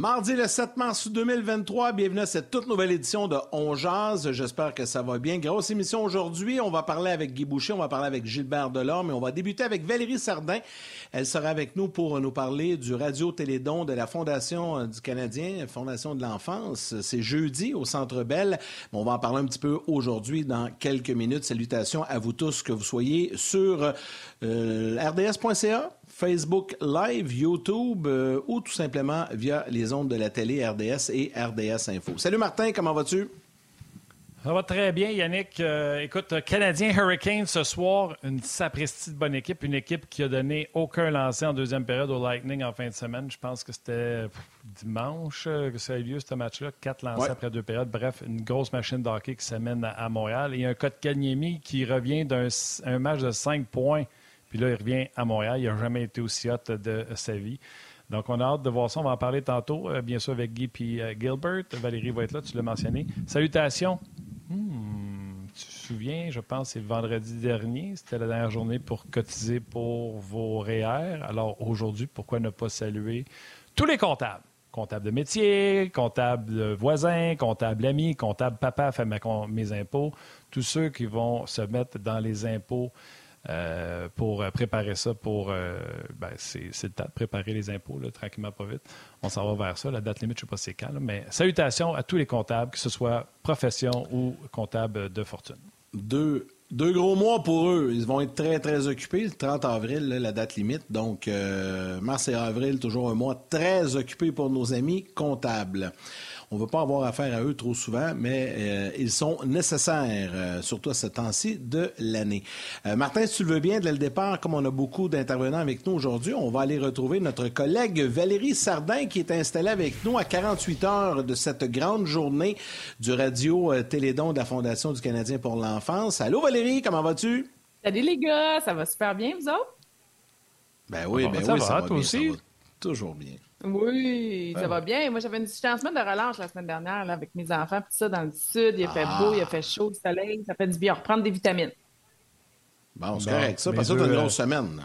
Mardi le 7 mars 2023, bienvenue à cette toute nouvelle édition de On Jazz. J'espère que ça va bien. Grosse émission aujourd'hui. On va parler avec Guy Boucher, on va parler avec Gilbert Delorme et on va débuter avec Valérie Sardin. Elle sera avec nous pour nous parler du Radio-Télédon de la Fondation euh, du Canadien, Fondation de l'enfance. C'est jeudi au Centre Bell. On va en parler un petit peu aujourd'hui dans quelques minutes. Salutations à vous tous, que vous soyez sur euh, rds.ca Facebook Live, YouTube euh, ou tout simplement via les ondes de la télé RDS et RDS Info. Salut Martin, comment vas-tu? Ça va très bien, Yannick. Euh, écoute, Canadien Hurricane ce soir, une sapristi de bonne équipe, une équipe qui a donné aucun lancer en deuxième période au Lightning en fin de semaine. Je pense que c'était dimanche euh, que ça a eu lieu, ce match-là. Quatre lancers après deux périodes. Bref, une grosse machine de hockey qui s'amène à, Montréal. Et un cas de Kanyemi qui revient d'un match de cinq points puis là, il revient à Montréal. Il n'a jamais été aussi hot de sa vie. Donc, on a hâte de voir ça. On va en parler tantôt, euh, bien sûr, avec Guy et euh, Gilbert. Valérie va être là, tu l'as mentionné. Salutations. Hmm, tu te souviens, je pense, c'est vendredi dernier. C'était la dernière journée pour cotiser pour vos REER. Alors, aujourd'hui, pourquoi ne pas saluer tous les comptables? Comptable de métier, comptable voisin, comptable ami, comptable papa fait mes impôts, tous ceux qui vont se mettre dans les impôts euh, pour euh, préparer ça pour. Euh, ben, c'est, de préparer les impôts, tranquillement, pas vite. On s'en va vers ça. La date limite, je ne sais pas c'est quand, mais salutations à tous les comptables, que ce soit profession ou comptable de fortune. Deux gros mois pour eux. Ils vont être très, très occupés. Le 30 avril, la date limite. Donc, mars et avril, toujours un mois très occupé pour nos amis comptables. On ne veut pas avoir affaire à eux trop souvent, mais euh, ils sont nécessaires, euh, surtout à ce temps-ci de l'année. Euh, Martin, si tu le veux bien, dès le départ, comme on a beaucoup d'intervenants avec nous aujourd'hui, on va aller retrouver notre collègue Valérie Sardin qui est installée avec nous à 48 heures de cette grande journée du radio Télédon de la Fondation du Canadien pour l'enfance. Allô Valérie, comment vas-tu? Salut les gars, ça va super bien, vous autres? Ben oui, ben oui, ça va, toi aussi? toujours bien. Oui, ça va bien. Moi, j'avais une semaine de relâche la semaine dernière avec mes enfants, puis ça, dans le sud, il a fait beau, il a fait chaud, du soleil, ça fait du bien. Reprendre des vitamines. Bon, c'est correct, ça, parce que c'est une grosse semaine.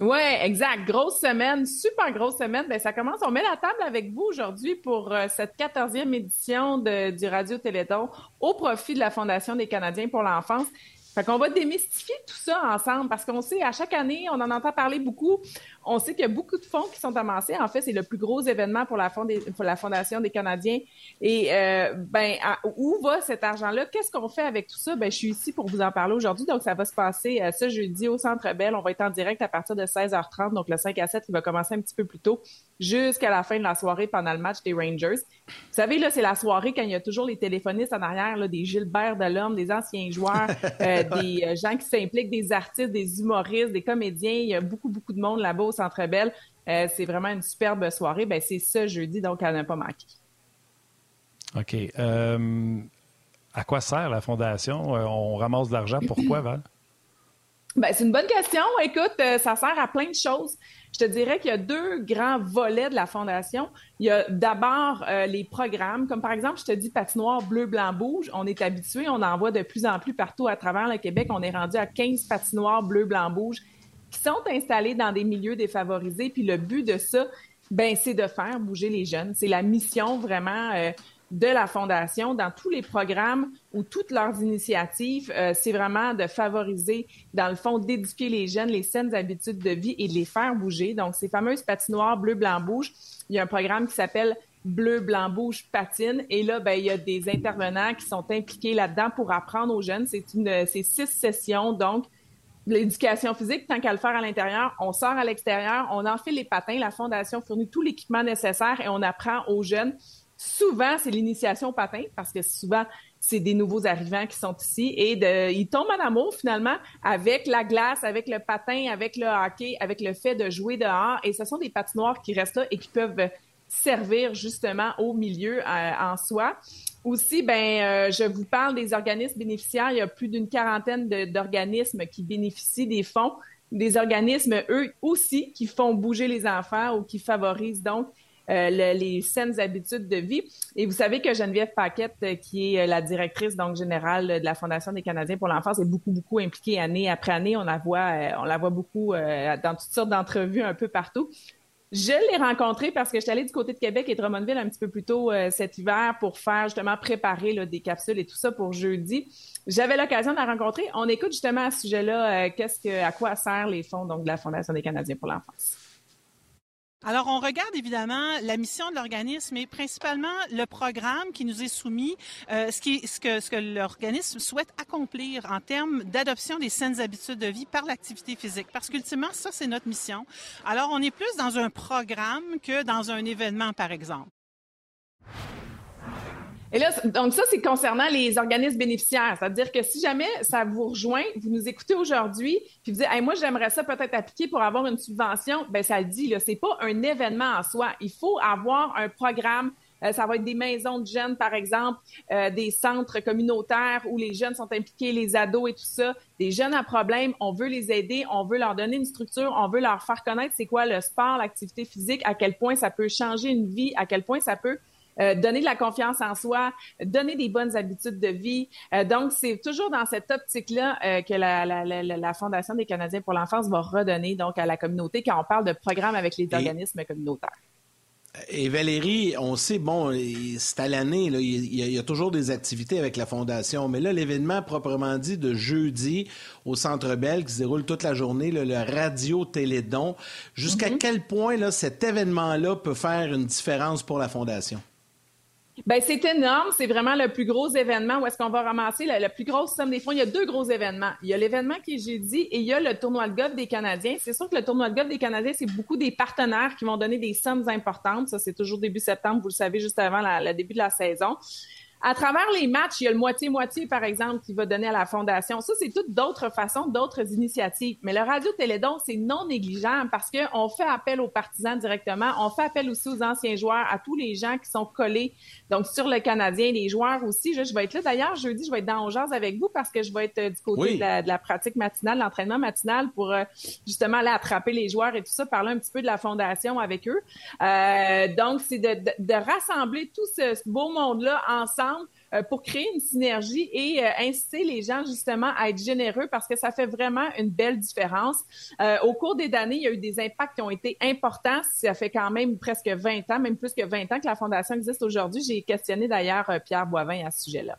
Oui, exact. Grosse semaine, super grosse semaine. Ben, ça commence. On met la table avec vous aujourd'hui pour euh, cette 14e édition de, du Radio Téléthon au profit de la Fondation des Canadiens pour l'enfance. Fait qu'on va démystifier tout ça ensemble parce qu'on sait, à chaque année, on en entend parler beaucoup. On sait qu'il y a beaucoup de fonds qui sont amassés. En fait, c'est le plus gros événement pour la, pour la Fondation des Canadiens. Et euh, ben, où va cet argent-là? Qu'est-ce qu'on fait avec tout ça? Ben, je suis ici pour vous en parler aujourd'hui. Donc, ça va se passer euh, ce jeudi au Centre Bell. On va être en direct à partir de 16h30. Donc, le 5 à 7 qui va commencer un petit peu plus tôt jusqu'à la fin de la soirée pendant le match des Rangers. Vous savez, là, c'est la soirée quand il y a toujours les téléphonistes en arrière, là, des Gilbert Delorme, des anciens joueurs, euh, des euh, gens qui s'impliquent, des artistes, des humoristes, des comédiens. Il y a beaucoup, beaucoup de monde là-bas Centre Bell. Euh, c'est vraiment une superbe soirée. Ben, c'est ce jeudi, donc à ne pas manquer. OK. à quoi sert la Fondation? on ramasse de l'argent. Pourquoi, Val? Ben, c'est une bonne question. Écoute, ça sert à plein de choses. Je te dirais qu'il y a deux grands volets de la fondation. Il y a d'abord euh, les programmes, comme par exemple, je te dis patinoire bleu, blanc, rouge. On est habitué, on en voit de plus en plus partout à travers le Québec. On est rendu à 15 patinoires bleu, blanc, rouge qui sont installés dans des milieux défavorisés. Puis le but de ça, ben, c'est de faire bouger les jeunes. C'est la mission vraiment euh, de la Fondation dans tous les programmes ou toutes leurs initiatives. Euh, c'est vraiment de favoriser, dans le fond, d'éduquer les jeunes, les saines habitudes de vie et de les faire bouger. Donc, ces fameuses patinoires bleu, blanc, rouge, il y a un programme qui s'appelle bleu, blanc, rouge, patine. Et là, ben, il y a des intervenants qui sont impliqués là-dedans pour apprendre aux jeunes. C'est une, c'est six sessions, donc l'éducation physique, tant qu'à le faire à l'intérieur, on sort à l'extérieur, on enfile les patins, la Fondation fournit tout l'équipement nécessaire et on apprend aux jeunes souvent, c'est l'initiation au patin, parce que souvent, c'est des nouveaux arrivants qui sont ici et ils tombent en amour finalement avec la glace, avec le patin, avec le hockey, avec le fait de jouer dehors. Et ce sont des patinoires qui restent là et qui peuvent servir justement au milieu en soi. Aussi, ben, je vous parle des organismes bénéficiaires. Il y a plus d'une quarantaine d'organismes qui bénéficient des fonds des organismes, eux aussi, qui font bouger les enfants ou qui favorisent donc euh, les saines habitudes de vie. Et vous savez que Geneviève Paquette, euh, qui est euh, la directrice donc générale de la Fondation des Canadiens pour l'enfance, est beaucoup beaucoup impliquée année après année. On la voit, on la voit beaucoup dans toutes sortes d'entrevues un peu partout. Je l'ai rencontrée parce que je suis allée du côté de Québec et de Drummondville un petit peu plus tôt cet hiver pour faire justement préparer des capsules et tout ça pour jeudi. J'avais l'occasion de la rencontrer. On écoute justement à ce sujet-là, qu'est-ce que, à quoi servent les fonds de la Fondation des Canadiens pour l'enfance. Alors, on regarde évidemment la mission de l'organisme et principalement le programme qui nous est soumis, euh, ce, qui, ce que, ce que l'organisme souhaite accomplir en termes d'adoption des saines habitudes de vie par l'activité physique. Parce qu'ultimement, ça, c'est notre mission. Alors, on est plus dans un programme que dans un événement, par exemple. Et là, donc ça, c'est concernant les organismes bénéficiaires. C'est-à-dire que si jamais ça vous rejoint, vous nous écoutez aujourd'hui, puis vous dites, moi, j'aimerais ça peut-être appliquer pour avoir une subvention, ben ça le dit, là, c'est pas un événement en soi. Il faut avoir un programme euh, ça va être des maisons de jeunes, par exemple, euh, des centres communautaires où les jeunes sont impliqués, les ados et tout ça. Des jeunes à problème, on veut les aider, on veut leur donner une structure, on veut leur faire connaître c'est quoi le sport, l'activité physique, à quel point ça peut changer une vie, à quel point ça peut euh, donner de la confiance en soi, donner des bonnes habitudes de vie. Euh, donc, c'est toujours dans cette optique-là euh, que la, la, la, la, Fondation des Canadiens pour l'enfance va redonner donc à la communauté quand on parle de programmes avec les organismes communautaires. Et Valérie, on sait, bon, c'est à l'année, il, il, y a toujours des activités avec la Fondation, mais là, l'événement proprement dit de jeudi au Centre Bell qui se déroule toute la journée, le Radio Télédon, jusqu'à mm-hmm. quel point là, cet événement-là peut faire une différence pour la Fondation? Ben c'est énorme. C'est vraiment le plus gros événement où est-ce qu'on va ramasser la, plus grosse somme des fonds. Il y a deux gros événements. Il y a l'événement qui est jeudi et il y a le tournoi de golf des Canadiens. C'est sûr que le tournoi de golf des Canadiens, c'est beaucoup des partenaires qui vont donner des sommes importantes. Ça, c'est toujours début septembre, vous le savez, juste avant le début de la saison. À travers les matchs, il y a le moitié-moitié, par exemple, qui va donner à la Fondation. Ça, c'est toutes d'autres façons, d'autres initiatives. Mais le Radio-Télédon, c'est non négligeable parce qu'on fait appel aux partisans directement. On fait appel aussi aux anciens joueurs, à tous les gens qui sont collés, donc sur le Canadien, les joueurs aussi. Je, vais être là. D'ailleurs, jeudi, je vais être dans Ongeance avec vous parce que je vais être euh, du côté de, la, pratique matinale, l'entraînement matinal pour euh, justement aller attraper les joueurs et tout ça, parler un petit peu de la Fondation avec eux. Euh, donc, c'est de, de, rassembler tout ce beau monde-là ensemble euh, pour créer une synergie et euh, inciter les gens justement à être généreux parce que ça fait vraiment une belle différence. Euh, au cours des années, il y a eu des impacts qui ont été importants. Ça fait quand même presque 20 ans, même plus que 20 ans que la Fondation existe aujourd'hui. J'ai questionné d'ailleurs Pierre Boivin à ce sujet-là.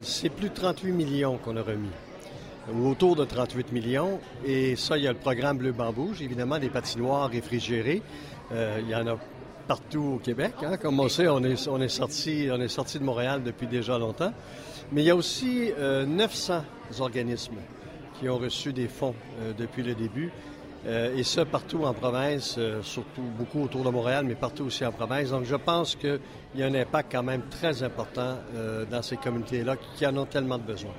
C'est plus de 38 millions qu'on a remis ou autour de 38 millions. Et ça, il y a le programme Bleu Bambouge, évidemment, des patinoires réfrigérées. il y en a partout au Québec. Hein. Comme on sait, on est, on, est sorti, on est sorti de Montréal depuis déjà longtemps. Mais il y a aussi 900 euh, organismes qui ont reçu des fonds euh, depuis le début. Euh, et ça partout en province, surtout beaucoup autour de Montréal, mais partout aussi en province. Donc je pense qu'il y a un impact quand même très important dans ces communautés-là qui en ont tellement de besoin.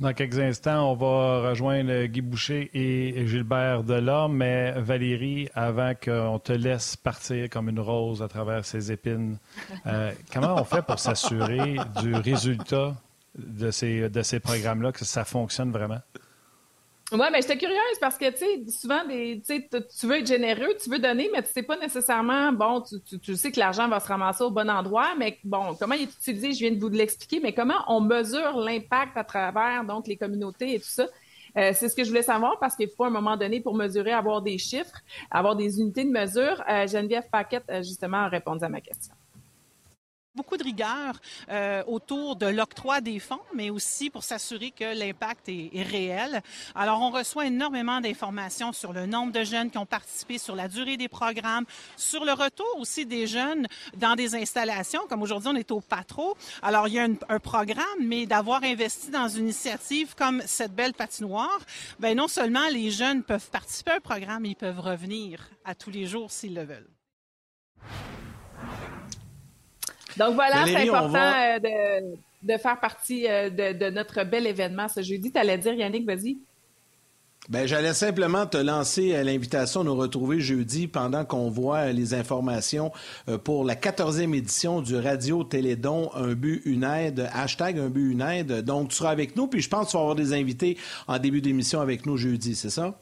Dans quelques instants, on va rejoindre Guy Boucher et Gilbert Delorme, mais Valérie, avant qu'on te laisse partir comme une rose à travers ses épines, euh, comment on fait pour s'assurer du résultat de ces, de ces programmes-là, que ça fonctionne vraiment? Oui, mais j'étais curieuse parce que, tu sais, souvent, des, tu veux être généreux, tu veux donner, mais tu sais pas nécessairement, bon, tu, tu, sais que l'argent va se ramasser au bon endroit, mais bon, comment il est utilisé, je viens de vous l'expliquer, mais comment on mesure l'impact à travers, donc, les communautés et tout ça? Euh, c'est ce que je voulais savoir parce qu'il faut à un moment donné pour mesurer, avoir des chiffres, avoir des unités de mesure. Euh, Geneviève Paquette, euh, justement, a répondu à ma question beaucoup de rigueur euh, autour de l'octroi des fonds, mais aussi pour s'assurer que l'impact est, réel. Alors, on reçoit énormément d'informations sur le nombre de jeunes qui ont participé, sur la durée des programmes, sur le retour aussi des jeunes dans des installations, comme aujourd'hui on est au Patro. Alors, il y a un programme, mais d'avoir investi dans une initiative comme cette belle patinoire, ben non seulement les jeunes peuvent participer à un programme, ils peuvent revenir à tous les jours s'ils le veulent. Donc voilà, c'est important euh, de, faire partie euh, de, notre bel événement ce jeudi. Tu allais dire, Yannick, vas-y. Ben, j'allais simplement te lancer l'invitation à nous retrouver jeudi pendant qu'on voit les informations euh, pour la 14e édition du Radio Télédon Un but, une aide, hashtag Un but, une aide. Donc, tu seras avec nous, puis je pense que tu vas avoir des invités en début d'émission avec nous jeudi, c'est ça?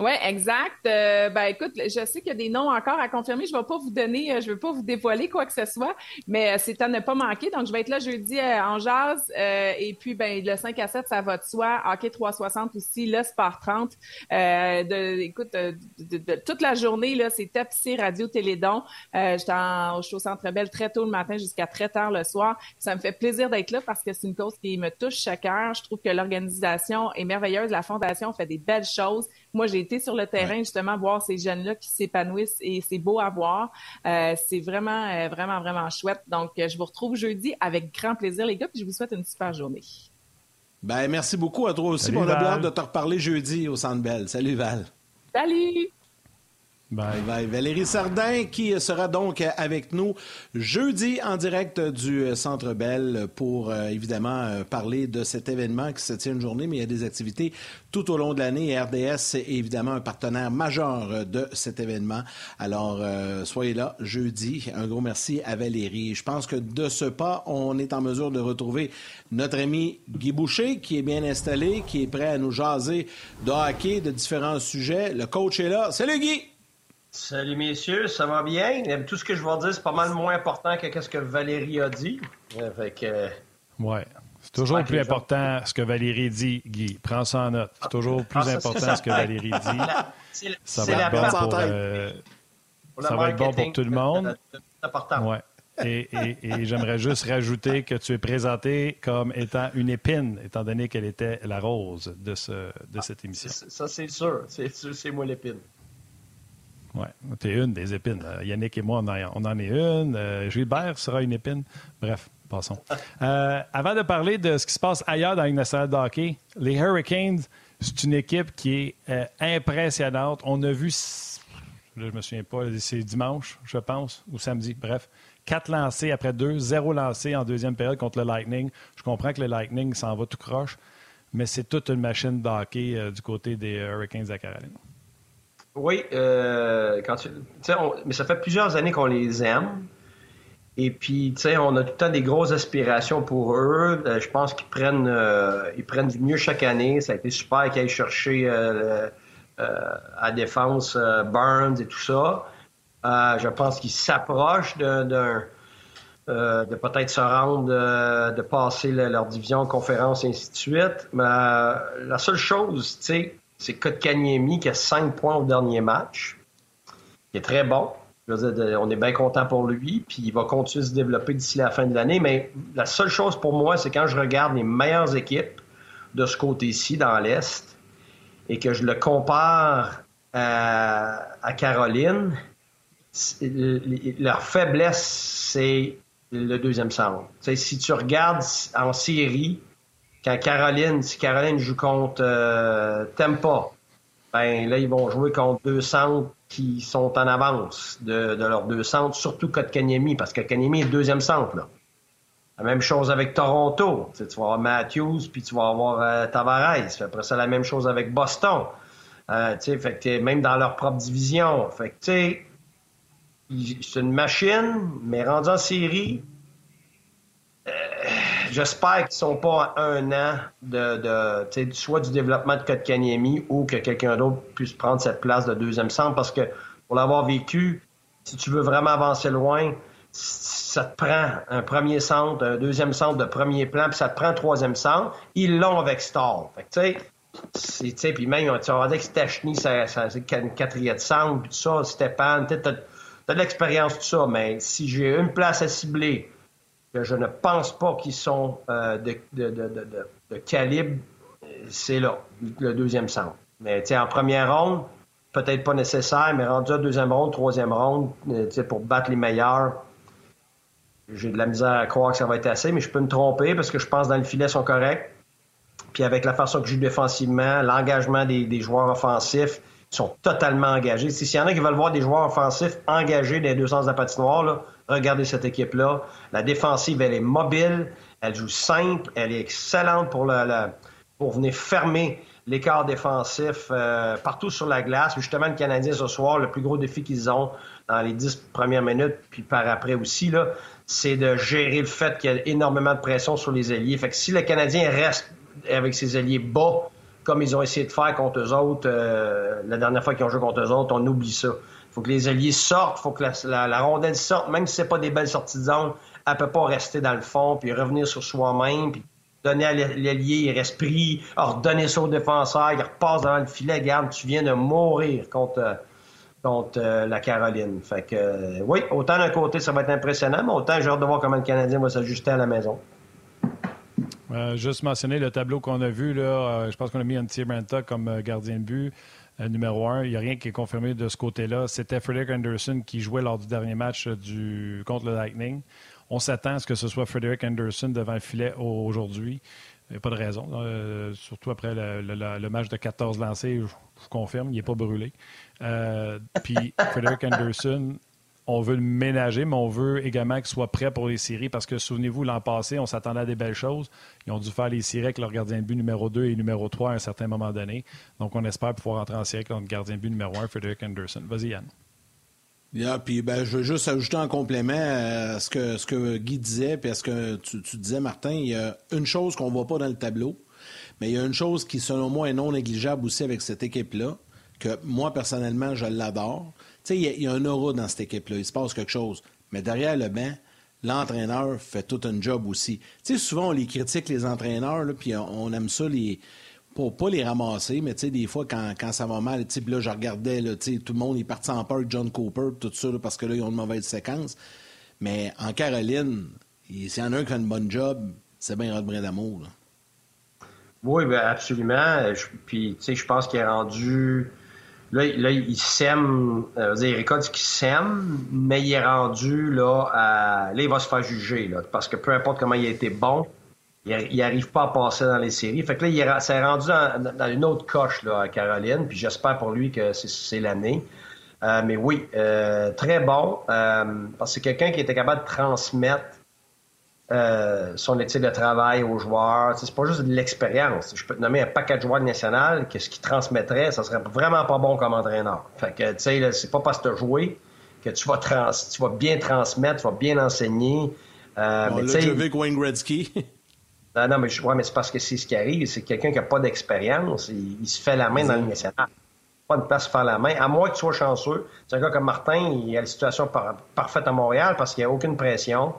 Oui, exact. Euh, ben écoute, je sais qu'il y a des noms encore à confirmer. Je ne vais pas vous donner, euh, je ne vais pas vous dévoiler quoi que ce soit, mais euh, c'est à ne pas manquer. Donc, je vais être là jeudi en jazz. et puis, ben le 5 à 7, ça va de soi. Hockey 360 aussi, le Sport 30. de, écoute, de, toute la journée, là, c'est tapissé Radio Télédon. J'étais au Centre Belle très tôt le matin jusqu'à très tard le soir. Ça me fait plaisir d'être là parce que c'est une cause qui me touche chaque heure. Je trouve que l'organisation est merveilleuse. La Fondation fait des belles choses. Moi, j'ai été sur le terrain justement voir ces jeunes-là qui s'épanouissent et c'est beau à voir. Euh, c'est vraiment, euh, vraiment, vraiment chouette. Donc, euh, je vous retrouve jeudi avec grand plaisir, les gars, puis je vous souhaite une super journée. Ben, merci beaucoup à toi aussi. on a hâte de te reparler jeudi au Centre Bell. Salut, Val. Salut! Bye. Bye. Valérie Sardin qui sera donc avec nous jeudi en direct du Centre Bell pour euh, évidemment euh, parler de cet événement qui se tient une journée, mais il y a des activités tout au long de l'année. RDS est évidemment un partenaire majeur de cet événement. Alors, euh, soyez là jeudi. Un gros merci à Valérie. Je pense que de ce pas, on est en mesure de retrouver notre ami Guy Boucher qui est bien installé, qui est prêt à nous jaser de hockey, de différents sujets. Le coach est là. Salut Guy! Salut messieurs, ça va bien? Tout ce que je vais dire, c'est pas mal moins important que ce que Valérie a dit. Fait euh, Ouais. C'est toujours plus important ce que Valérie dit, Guy. Prends ça en note. C'est toujours plus ah, important ce que Valérie dit. ça va être bon pour, euh, ça va être bon pour tout le monde. C'est important. Ouais. Et, et, j'aimerais juste rajouter que tu es présenté comme étant une épine, étant donné qu'elle était la rose de, ce, de cette émission. Ça, c'est sûr. C'est moi l'épine. Oui, tu es une des épines. Yannick et moi, on en, est une. Euh, Gilbert sera une épine. Bref, passons. Euh, avant de parler de ce qui se passe ailleurs dans une nationale de hockey, les Hurricanes, c'est une équipe qui est euh, impressionnante. On a vu, là, je me souviens pas, c'est dimanche, je pense, ou samedi, bref. Quatre lancés après deux, zéro lancé en deuxième période contre le Lightning. Je comprends que le Lightning s'en va tout croche, mais c'est toute une machine de hockey du côté des Hurricanes de Caroline. Oui, euh, quand tu, mais ça fait plusieurs années qu'on les aime. Et puis, tu sais, on a tout le temps des grosses aspirations pour eux. Euh, je pense qu'ils prennent, euh, ils prennent du mieux chaque année. Ça a été super qu'ils aillent chercher euh, à défense Burns et tout ça. je pense qu'ils s'approchent de, de peut-être se rendre, de passer leur division, conférence, et ainsi de suite. Mais la seule chose, tu sais, c'est Kotkaniemi qui a 5 points au dernier match, qui est très bon. on est bien content pour lui, puis il va continuer de se développer d'ici la fin de l'année. Mais la seule chose pour moi, c'est quand je regarde les meilleures équipes de ce côté-ci, dans l'Est, et que je le compare à, Caroline, leur faiblesse, c'est le deuxième centre. si tu regardes en série, quand Caroline, si Caroline joue contre euh, Tempa, ben là, ils vont jouer contre deux centres qui sont en avance de, leurs deux centres, surtout Kotkaniemi, parce que Kanyemi est deuxième centre. La même chose avec Toronto. Tu, vas avoir Matthews, puis tu vas avoir euh, Tavares. Après ça, la même chose avec Boston. Euh, tu sais, fait que même dans leur propre division. Fait que, tu sais, c'est une machine, mais rendu en série, J'espère qu'ils ne sont pas à un an de, de soit du développement de Kotkaniemi ou que quelqu'un d'autre puisse prendre cette place de deuxième centre parce que pour l'avoir vécu, si tu veux vraiment avancer loin, ça te prend un premier centre, un deuxième centre de premier plan, puis ça te prend un troisième centre. Ils l'ont avec Stall. Fait tu sais, puis même, tu dire que Stachny, c'est une quatrième centre, puis tout ça, Stéphane, tu as, de l'expérience, tout ça, mais si j'ai une place à cibler, que je ne pense pas qu'ils sont euh, de, de, de, de, calibre, c'est là, le deuxième centre. Mais en première ronde, peut-être pas nécessaire, mais rendu à deuxième ronde, troisième ronde, euh, pour battre les meilleurs, j'ai de la misère à croire que ça va être assez, mais je peux me tromper parce que je pense que dans le filet, sont corrects. Puis avec la façon que je joue défensivement, l'engagement des, des, joueurs offensifs, ils sont totalement engagés. S'il y en a qui veulent voir des joueurs offensifs engagés dans les deux sens de la patinoire, là, Regardez cette équipe-là. La défensive, elle est mobile, elle joue simple, elle est excellente pour, venir fermer l'écart défensif euh, partout sur la glace. Justement, le Canadien ce soir, le plus gros défi qu'ils ont dans les dix premières minutes, puis par après aussi, c'est de gérer le fait qu'il y a énormément de pression sur les alliés. Fait que si le Canadien reste avec ses alliés bas, comme ils ont essayé de faire contre eux autres euh, la dernière fois qu'ils ont joué contre eux autres, on oublie ça. Faut que les alliés sortent, faut que la, rondelle sorte, même si c'est pas des belles sorties de zone, elle peut pas rester dans le fond, puis revenir sur soi-même, puis donner à l'allié, il reste pris, redonner ça au défenseur, il repasse devant le filet, garde, tu viens de mourir contre, contre euh, la Caroline. Fait que, euh, oui, autant d'un côté, ça va être impressionnant, mais autant j'ai hâte de voir comment le Canadien va s'ajuster à la maison. Euh, juste mentionner le tableau qu'on a vu, là, je pense qu'on a mis un petit Branta comme gardien de but. numéro un, il n'y a rien qui est confirmé de ce côté-là. C'était Frederick Anderson qui jouait lors du dernier match du, contre le Lightning. On s'attend à ce que ce soit Frederick Anderson devant le filet aujourd'hui. Il n'y a pas de raison. Euh, surtout après le, match de 14 lancés, je vous confirme, il n'est pas brûlé. Euh, puis Frederick Anderson, on veut le ménager, mais on veut également qu'il soit prêt pour les séries parce que souvenez-vous, l'an passé, on s'attendait à des belles choses. Ils ont dû faire les séries avec leur gardien de but numéro 2 et numéro 3 à un certain moment donné. Donc, on espère pouvoir entrer en série avec notre gardien de but numéro 1, Frederick Anderson. Vas-y, Yann. Yeah, puis ben, je veux juste ajouter en complément à ce que, ce que Guy disait, puis à ce que tu, tu disais, Martin. Il y a une chose qu'on ne voit pas dans le tableau, mais il y a une chose qui, selon moi, est non négligeable aussi avec cette équipe-là, que moi, personnellement, je l'adore. Sais, il, y, a un aura dans cette équipe-là. Il se passe quelque chose. Mais derrière le banc, l'entraîneur fait tout un job aussi. Tu sais, souvent, on les critique, les entraîneurs, puis on aime ça, les pour pas les ramasser, mais tu sais, des fois, quand, quand ça va mal, tu là, je regardais, tout le monde est parti en peur, John Cooper, tout ça, parce que là, ils ont une mauvaise séquence. Mais en Caroline, s'il y en a un qui a une bonne job, c'est bien Rod d'amour. Oui, ben absolument. puis, tu sais, je pense qu'il est rendu. Là, là il sème. Euh, dire, récolte ce qu'il sème, mais il est rendu là à. Là, il va se faire juger, là. Parce que peu importe comment il a été bon, il n'arrive pas à passer dans les séries. Fait que là, il s'est rendu dans, une autre coche là, à Caroline, puis j'espère pour lui que c'est l'année. Euh, mais oui, euh, très bon, euh, parce que c'est quelqu'un qui était capable de transmettre son éthique de travail aux joueurs. C'est pas juste de l'expérience. Je peux te nommer un paquet de joueurs national que ce qu'il transmettrait, ça serait vraiment pas bon comme entraîneur. Fait que, tu sais, c'est pas parce que tu as joué que tu vas, trans tu vas bien transmettre, tu vas bien enseigner. Euh, bon, mais, là, Wayne Gretzky. Non, non, mais, ouais, mais c'est parce que c'est ce qui arrive. C'est quelqu'un qui n'a pas d'expérience. Il, se fait la main dans le nationale. Pas de place pour faire la main. À moins que tu sois chanceux. C'est un gars comme Martin, il a la situation parfaite à Montréal parce qu'il n'y a aucune pression.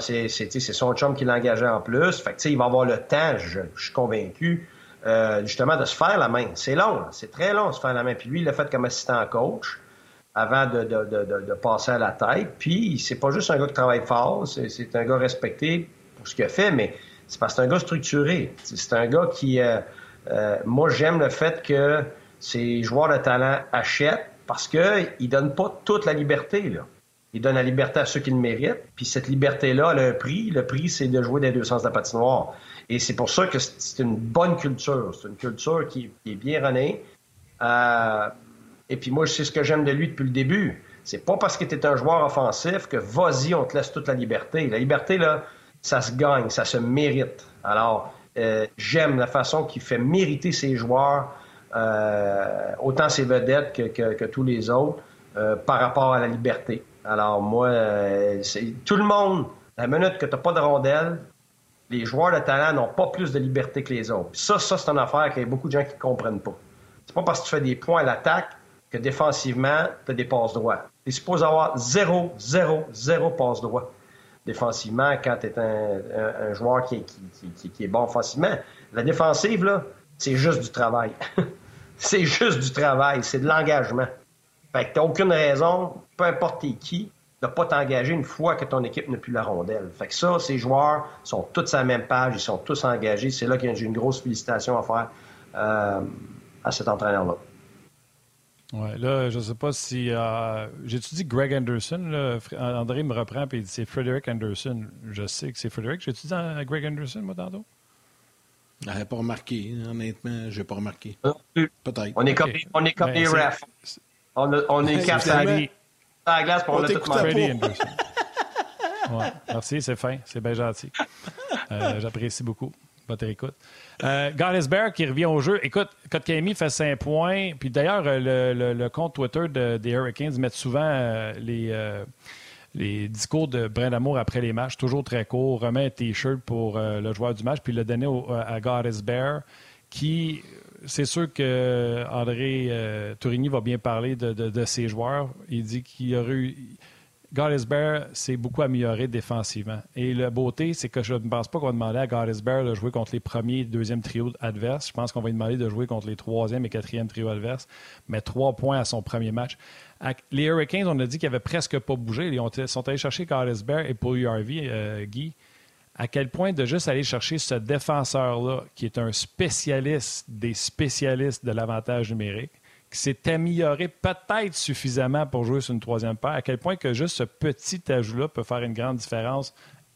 C'est son chum qui l'engageait en plus. Fait il va avoir le temps, je, suis convaincu, euh, justement, de se faire la main. C'est long, c'est très long de se faire la main. Puis lui, il l'a fait comme assistant coach avant de, passer à la tête. Puis c'est pas juste un gars qui travaille fort, c'est un gars respecté pour ce qu'il a fait, mais c'est parce que c'est un gars structuré. C'est un gars qui... Euh, euh, moi, j'aime le fait que ces joueurs de talent achètent parce qu'ils ne donnent pas toute la liberté. Ils donnent la liberté à ceux qui le méritent. Puis cette liberté-là, elle a un prix. Le prix, c'est de jouer des deux sens de la patinoire. Et c'est pour ça que c'est une bonne culture. C'est une culture qui, est bien renée. Euh, et puis moi, c'est ce que j'aime de lui depuis le début. C'est pas parce que tu es un joueur offensif que vas-y, on te laisse toute la liberté. La liberté, là, ça se gagne, ça se mérite. Alors, euh, j'aime la façon qu'il fait mériter ses joueurs, euh, autant ses vedettes que, tous les autres, euh, par rapport à la liberté. Alors, moi, c'est tout le monde, la minute que tu n'as pas de rondelle, les joueurs de talent n'ont pas plus de liberté que les autres. ça, ça c'est une affaire qu'il y a beaucoup de gens qui ne comprennent pas. C'est pas parce que tu fais des points à l'attaque que défensivement, tu as des passes droits. Tu es supposé avoir zéro, zéro, zéro passe droit défensivement quand tu es un, joueur qui, est bon offensivement. La défensive, c'est juste du travail. c'est juste du travail, c'est de l'engagement. Fait que t'as aucune raison, peu importe qui, de pas t'engager une fois que ton équipe n'a plus la rondelle. Fait que ça, ces joueurs sont tous à la même page, ils sont tous engagés. C'est là que j'ai une grosse félicitation à faire euh, à cet entraîneur-là. Ouais, là, je ne sais pas si. Euh, J'ai-tu dit Greg Anderson? Là? André me reprend et il dit c'est Frederick Anderson. Je sais que c'est Frederick. J'ai-tu dit Greg Anderson, moi, tantôt? Je pas remarqué. Honnêtement, je n'ai pas remarqué. Peut-être. On est comme, on est comme ben, refs. On, on est quatre à la glace pour on le tout Freddie Anderson. ouais, merci, c'est fin. C'est bien gentil. Euh, J'apprécie beaucoup. votre écoute. Euh, Bear qui revient au jeu. Écoute, Kotkami fait 5 points. Puis d'ailleurs, le, le, compte Twitter des Hurricanes met souvent euh, les, euh, les discours de Brindamour après les matchs, toujours très court. Remet un T-shirt pour euh, le joueur du match, puis le donné à Goddess Bear, qui, c'est sûr que André Tourigny va bien parler de, ses joueurs. Il dit qu'il y aurait eu Goddess Bear s'est beaucoup amélioré défensivement. Et la beauté, c'est que je ne pense pas qu'on va demander à Goddess Bear de jouer contre les premiers et deuxièmes trios adverses. Je pense qu'on va lui demander de jouer contre les troisième et quatrième trios adverses, mais trois points à son premier match. Les Hurricanes, on a dit qu'ils n'avaient presque pas bougé. Ils sont allés chercher Goddess Bear et pour URV, euh, Guy. À quel point de juste aller chercher ce défenseur-là, qui est un spécialiste des spécialistes de l'avantage numérique, qui s'est amélioré peut-être suffisamment pour jouer sur une troisième paire, à quel point que juste ce petit ajout-là peut faire une grande différence,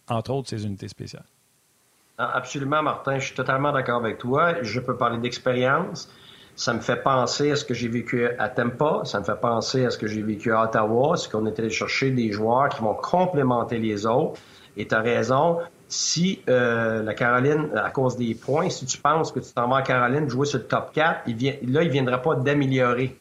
entre autres ces unités spéciales? Ah, absolument, Martin. Je suis totalement d'accord avec toi. Je peux parler d'expérience. Ça me fait penser à ce que j'ai vécu à Tampa. Ça me fait penser à ce que j'ai vécu à Ottawa. C'est qu'on était chercher des joueurs qui vont complémenter les autres. Et tu as raison si euh, la Caroline, à cause des points, si tu penses que tu t'en vas à Caroline jouer sur le top 4, il là, il ne viendra pas d'améliorer.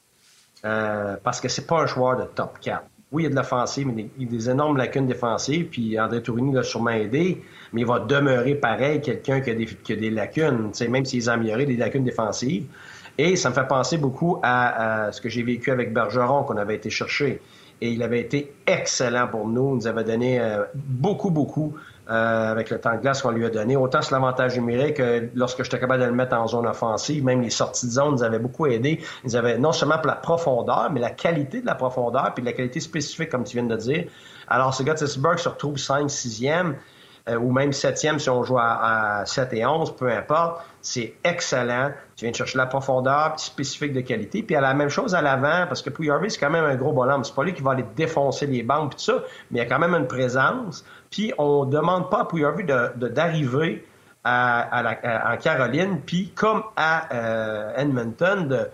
Euh, parce que c'est pas un joueur de top 4. Oui, il y a de l'offensive, mais il y a des énormes lacunes défensives, puis André Tourigny l'a sûrement aidé, mais il va demeurer pareil, quelqu'un qui, a des, qui a des lacunes, même s'il a amélioré des lacunes défensives. Et ça me fait penser beaucoup à, ce que j'ai vécu avec Bergeron, qu'on avait été chercher. Et il avait été excellent pour nous. Il nous avait donné euh, beaucoup, beaucoup euh, avec le temps de glace qu'on lui a donné. Autant sur l'avantage numérique que lorsque j'étais capable de le mettre en zone offensive, même les sorties de zone nous avaient beaucoup aidé. Ils avaient non seulement pour la profondeur, mais la qualité de la profondeur, puis la qualité spécifique, comme tu viens de dire. Alors, ce Gottisburg se retrouve 5 6e. Euh, ou même septième si on joue à, 7 et 11, peu importe. C'est excellent. Tu viens de chercher la profondeur spécifique de qualité. Puis à la même chose à l'avant, parce que Harvey, c'est quand même un gros bonhomme. C'est pas lui qui va aller défoncer les banques et tout ça, mais il y a quand même une présence. Puis on demande pas à Pouillarvi d'arriver à, en Caroline, puis comme à euh, Edmonton,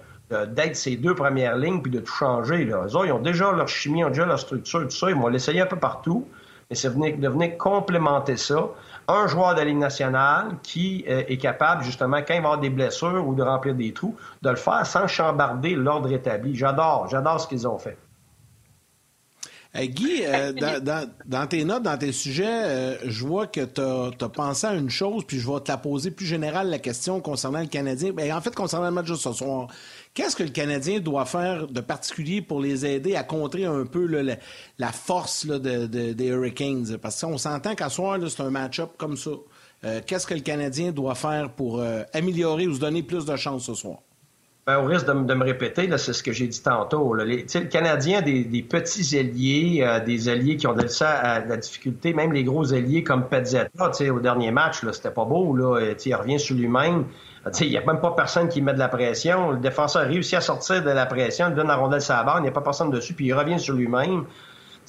d'être ses deux premières lignes puis de tout changer. Eux ils ont déjà leur chimie, ils ont déjà leur structure, tout ça. Ils vont l'essayer un peu partout mais c'est de venir complémenter ça. Un joueur de la Ligue nationale qui euh, est capable, justement, quand il va avoir des blessures ou de remplir des trous, de le faire sans chambarder l'ordre établi. J'adore, j'adore ce qu'ils ont fait. Guy, euh, dans, tes notes, dans tes sujets, euh, je vois que tu as, pensé à une chose, puis je vais te la poser plus générale, la question concernant le Canadien. Ben, en fait, concernant le match de ce soir, qu'est-ce que le Canadien doit faire de particulier pour les aider à contrer un peu la, force des Hurricanes? Parce qu'on s'entend qu'à soir, c'est un match-up comme ça. Euh, qu'est-ce que le Canadien doit faire pour améliorer ou se donner plus de chance ce soir? Ben, au risque de, me répéter, c'est ce que j'ai dit tantôt. Les, le Canadien a des, petits alliés, euh, des alliés qui ont de ça la difficulté, même les gros alliés comme Pezzetta, au dernier match, c'était pas beau. Il revient sur lui-même. Il n'y a même pas personne qui met de la pression. Le défenseur réussit à sortir de la pression, il donne la rondelle à la barre, il n'y a pas personne dessus, puis il revient sur lui-même.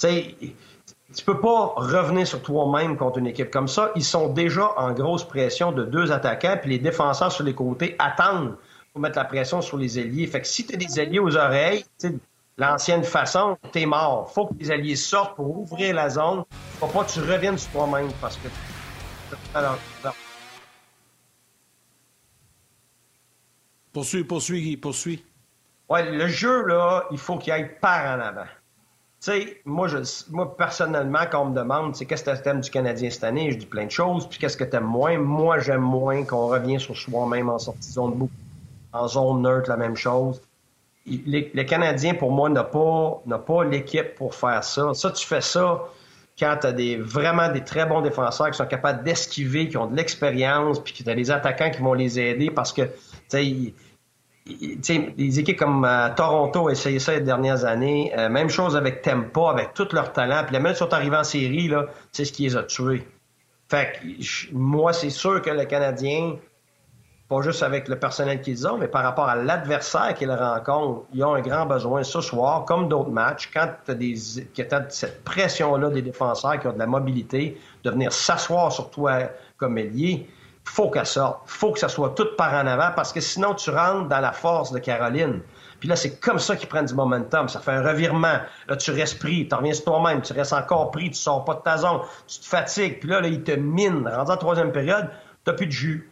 Tu peux pas revenir sur toi-même contre une équipe comme ça. Ils sont déjà en grosse pression de deux attaquants, puis les défenseurs sur les côtés attendent faut mettre la pression sur les alliés. Fait que si tu as des alliés aux oreilles, l'ancienne façon, t'es mort. faut que les alliés sortent pour ouvrir la zone. Faut pas que tu reviennes sur toi-même parce que. Alors, Poursuis, poursuis, poursuis. Ouais, le jeu, là, il faut qu'il aille par en avant. Tu sais, moi, je, moi, personnellement, quand on me demande, c'est qu'est-ce que tu aimes du Canadien cette année, je dis plein de choses. Puis qu'est-ce que tu aimes moins? Moi, j'aime moins qu'on revienne sur soi-même en sortie de zone beaucoup en zone neutre, la même chose. Les, Canadiens, pour moi, n'ont pas, pas l'équipe pour faire ça. Ça, tu fais ça quand tu as des, vraiment des très bons défenseurs qui sont capables d'esquiver, qui ont de l'expérience, puis que tu as des attaquants qui vont les aider parce que, tu sais, les équipes comme euh, Toronto ont essayé ça les dernières années. Euh, même chose avec Tempa, avec tout leur talent. Puis les mêmes sont arrivés en série, là, c'est ce qui les a tués. Fait que, moi, c'est sûr que le Canadien, pas juste avec le personnel qu'ils ont, mais par rapport à l'adversaire qu'ils rencontrent, ils ont un grand besoin ce soir, comme d'autres matchs, quand tu as, cette pression-là des défenseurs qui ont de la mobilité, de venir s'asseoir sur toi comme ailier, faut qu'elle sorte. faut que ça soit tout par en avant, parce que sinon, tu rentres dans la force de Caroline. Puis là, c'est comme ça qu'ils prennent du momentum. Ça fait un revirement. Là, tu restes pris, tu reviens sur toi-même, tu restes encore pris, tu sors pas de ta zone, tu te fatigues. Puis là, là ils te minent. Rendu en troisième période, t'as plus de jus.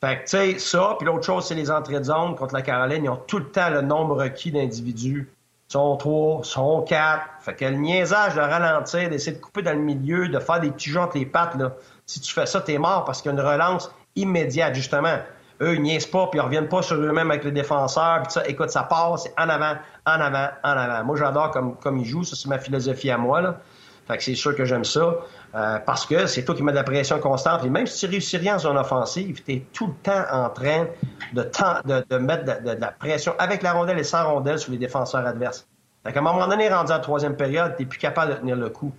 Fait que, tu sais, ça, puis l'autre chose, c'est les entrées de zone contre la Caroline. Ils ont tout le temps le nombre requis d'individus. Ils sont trois, ils sont quatre. Fait que le niaisage de ralentir, d'essayer de couper dans le milieu, de faire des petits jeux entre les pattes, là, si tu fais ça, t'es mort parce qu'il y a une relance immédiate, justement. Eux, ils niaisent pas, puis ils reviennent pas sur eux-mêmes avec les défenseurs. Puis ça, écoute, ça passe, c'est en avant, en avant, en avant. Moi, j'adore comme, comme ils jouent. Ça, c'est ma philosophie à moi. Là. Fait que c'est sûr que j'aime ça. Euh, parce que c'est toi qui mets de la pression constante. Et même si tu réussis rien en zone offensive, tu es tout le temps en train de, de, de mettre de, la pression avec la rondelle et sans rondelle sur les défenseurs adverses. Fait qu'à un moment donné, rendu en troisième période, tu plus capable de tenir le coup.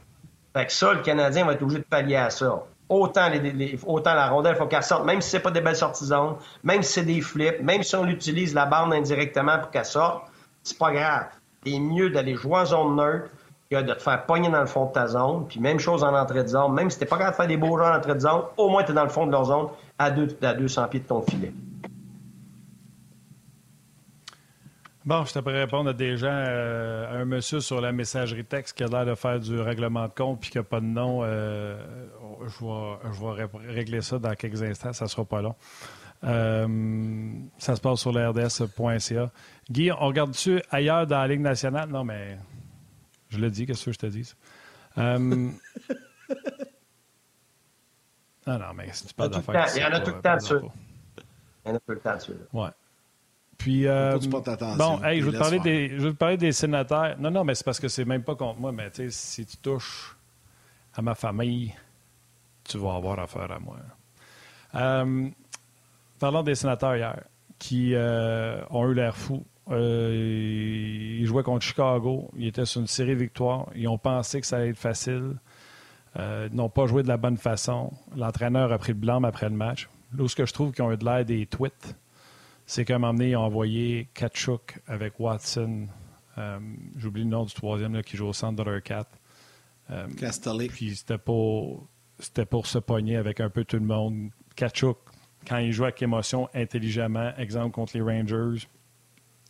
Fait que ça, le Canadien va être obligé de pallier à ça. Autant, les, autant la rondelle, il faut qu'elle sorte, même si c'est pas des belles sorties zones, même si c'est des flips, même si on utilise la bande indirectement pour qu'elle sorte, c'est pas grave. C'est mieux d'aller jouer en zone neutre de te faire pogner dans le fond de ta zone. Puis même chose en entrée de zone. Même si t'es pas capable de faire des beaux jeux en entrée de zone, au moins tu es dans le fond de leur zone à, deux, à 200 pieds de ton filet. Bon, je t'apprends répondre à des gens, euh, à un monsieur sur la messagerie texte qui a l'air de faire du règlement de compte puis qui n'a pas de nom. Euh, je, vais, je vais régler ça dans quelques instants, ça ne sera pas long. Euh, ça se passe sur l'RDS.ca. Guy, on regarde-tu ailleurs dans la Ligue nationale? Non, mais je le dis, qu'est-ce que je te dis? Euh... non, non, mais si tu parles d'affaires... Il y en a tout le temps dessus. Il y en a tout le temps dessus. Ouais. Puis, euh, bon, hey, je veux, te parler des, je veux te parler des sénateurs. Non, non, mais c'est parce que c'est même pas contre moi, mais tu sais, si tu touches à ma famille, tu vas avoir affaire à moi. Euh, parlons des sénateurs hier, qui euh, ont eu l'air fous. Euh, ils jouaient contre Chicago. Ils étaient sur une série de victoires. Ils ont pensé que ça allait être facile. ils n'ont pas joué de la bonne façon. L'entraîneur a pris le blanc après le match. Là ce que je trouve qu'ils ont eu de l'air des tweets, c'est qu'à un moment donné, ils ont envoyé Kachuk avec Watson. J'oublie le nom du troisième là, qui joue au centre de leur 4. Euh, Puis c'était pour, c'était pour se pogner avec un peu tout le monde. Kachuk, quand il joue avec émotion, intelligemment, exemple contre les Rangers,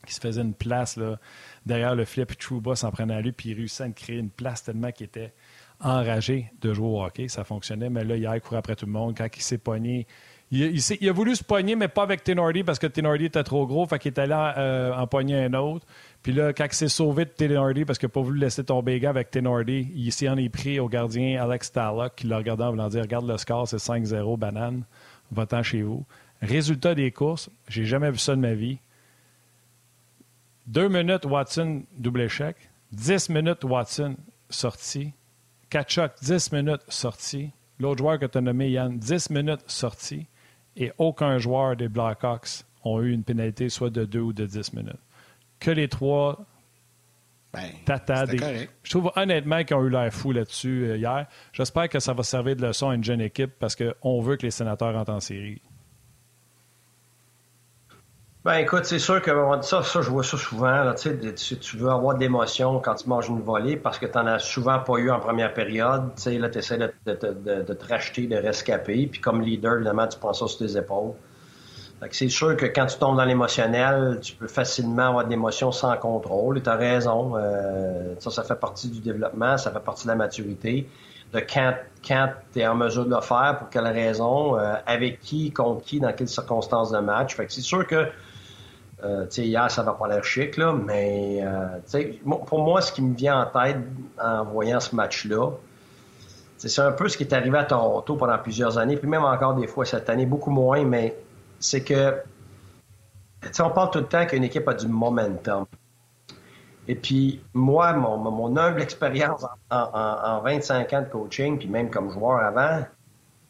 qui se faisait une place là, derrière le flip, puis Trouba s'en prenait à lui, puis il réussissait à créer une place tellement qu'il était enragé de jouer au hockey. Ça fonctionnait, mais là, hier, il courait après tout le monde. Quand il s'est pogné, il, a voulu se pogner, mais pas avec Tenordi parce que Tenordi était trop gros. Fait qu'il était là euh, en pogner un autre. Puis là, quand il s'est sauvé de Tenordi parce qu'il n'a pas voulu laisser tomber les gars avec Tenordi, il s'y en est pris au gardien Alex Tallock qui l'a regardé en voulant dire Regarde le score, c'est 5-0, banane, va-t'en chez vous. Résultat des courses, j'ai jamais vu ça de ma vie. Deux minutes, Watson, double échec. Dix minutes, Watson, sorti. Kachuk, dix minutes, sorti. L'autre joueur que tu as nommé, Yann, dix minutes, sorti et aucun joueur des Blackhawks ont eu une pénalité soit de 2 ou de 10 minutes. Que les trois ben, Je trouve honnêtement qu'ils ont eu l'air fou là-dessus euh, hier. J'espère que ça va servir de leçon à une jeune équipe parce qu'on veut que les sénateurs entrent en série. Ben écoute, c'est sûr que ça, ça, je vois ça souvent. Là, tu, tu veux avoir de l'émotion quand tu manges une volée parce que tu n'en as souvent pas eu en première période. Tu sais, là, tu essaies de, de, de, te racheter, de rescaper. Puis comme leader, évidemment, tu prends ça sur tes épaules. c'est sûr que quand tu tombes dans l'émotionnel, tu peux facilement avoir de l'émotion sans contrôle. Et tu as raison. Euh, ça, ça fait partie du développement, ça fait partie de la maturité. De quand, quand tu es en mesure de le faire, pour quelle raison, euh, avec qui, contre qui, dans quelles circonstances de match. Fait que c'est sûr que euh, hier, ça va pas l'air chic, là, mais euh, pour moi, ce qui me vient en tête en voyant ce match-là, c'est un peu ce qui est arrivé à Toronto pendant plusieurs années, puis même encore des fois cette année, beaucoup moins, mais c'est que on parle tout le temps qu'une équipe a du momentum. Et puis, moi, mon, humble expérience en, en, 25 ans de coaching, puis même comme joueur avant,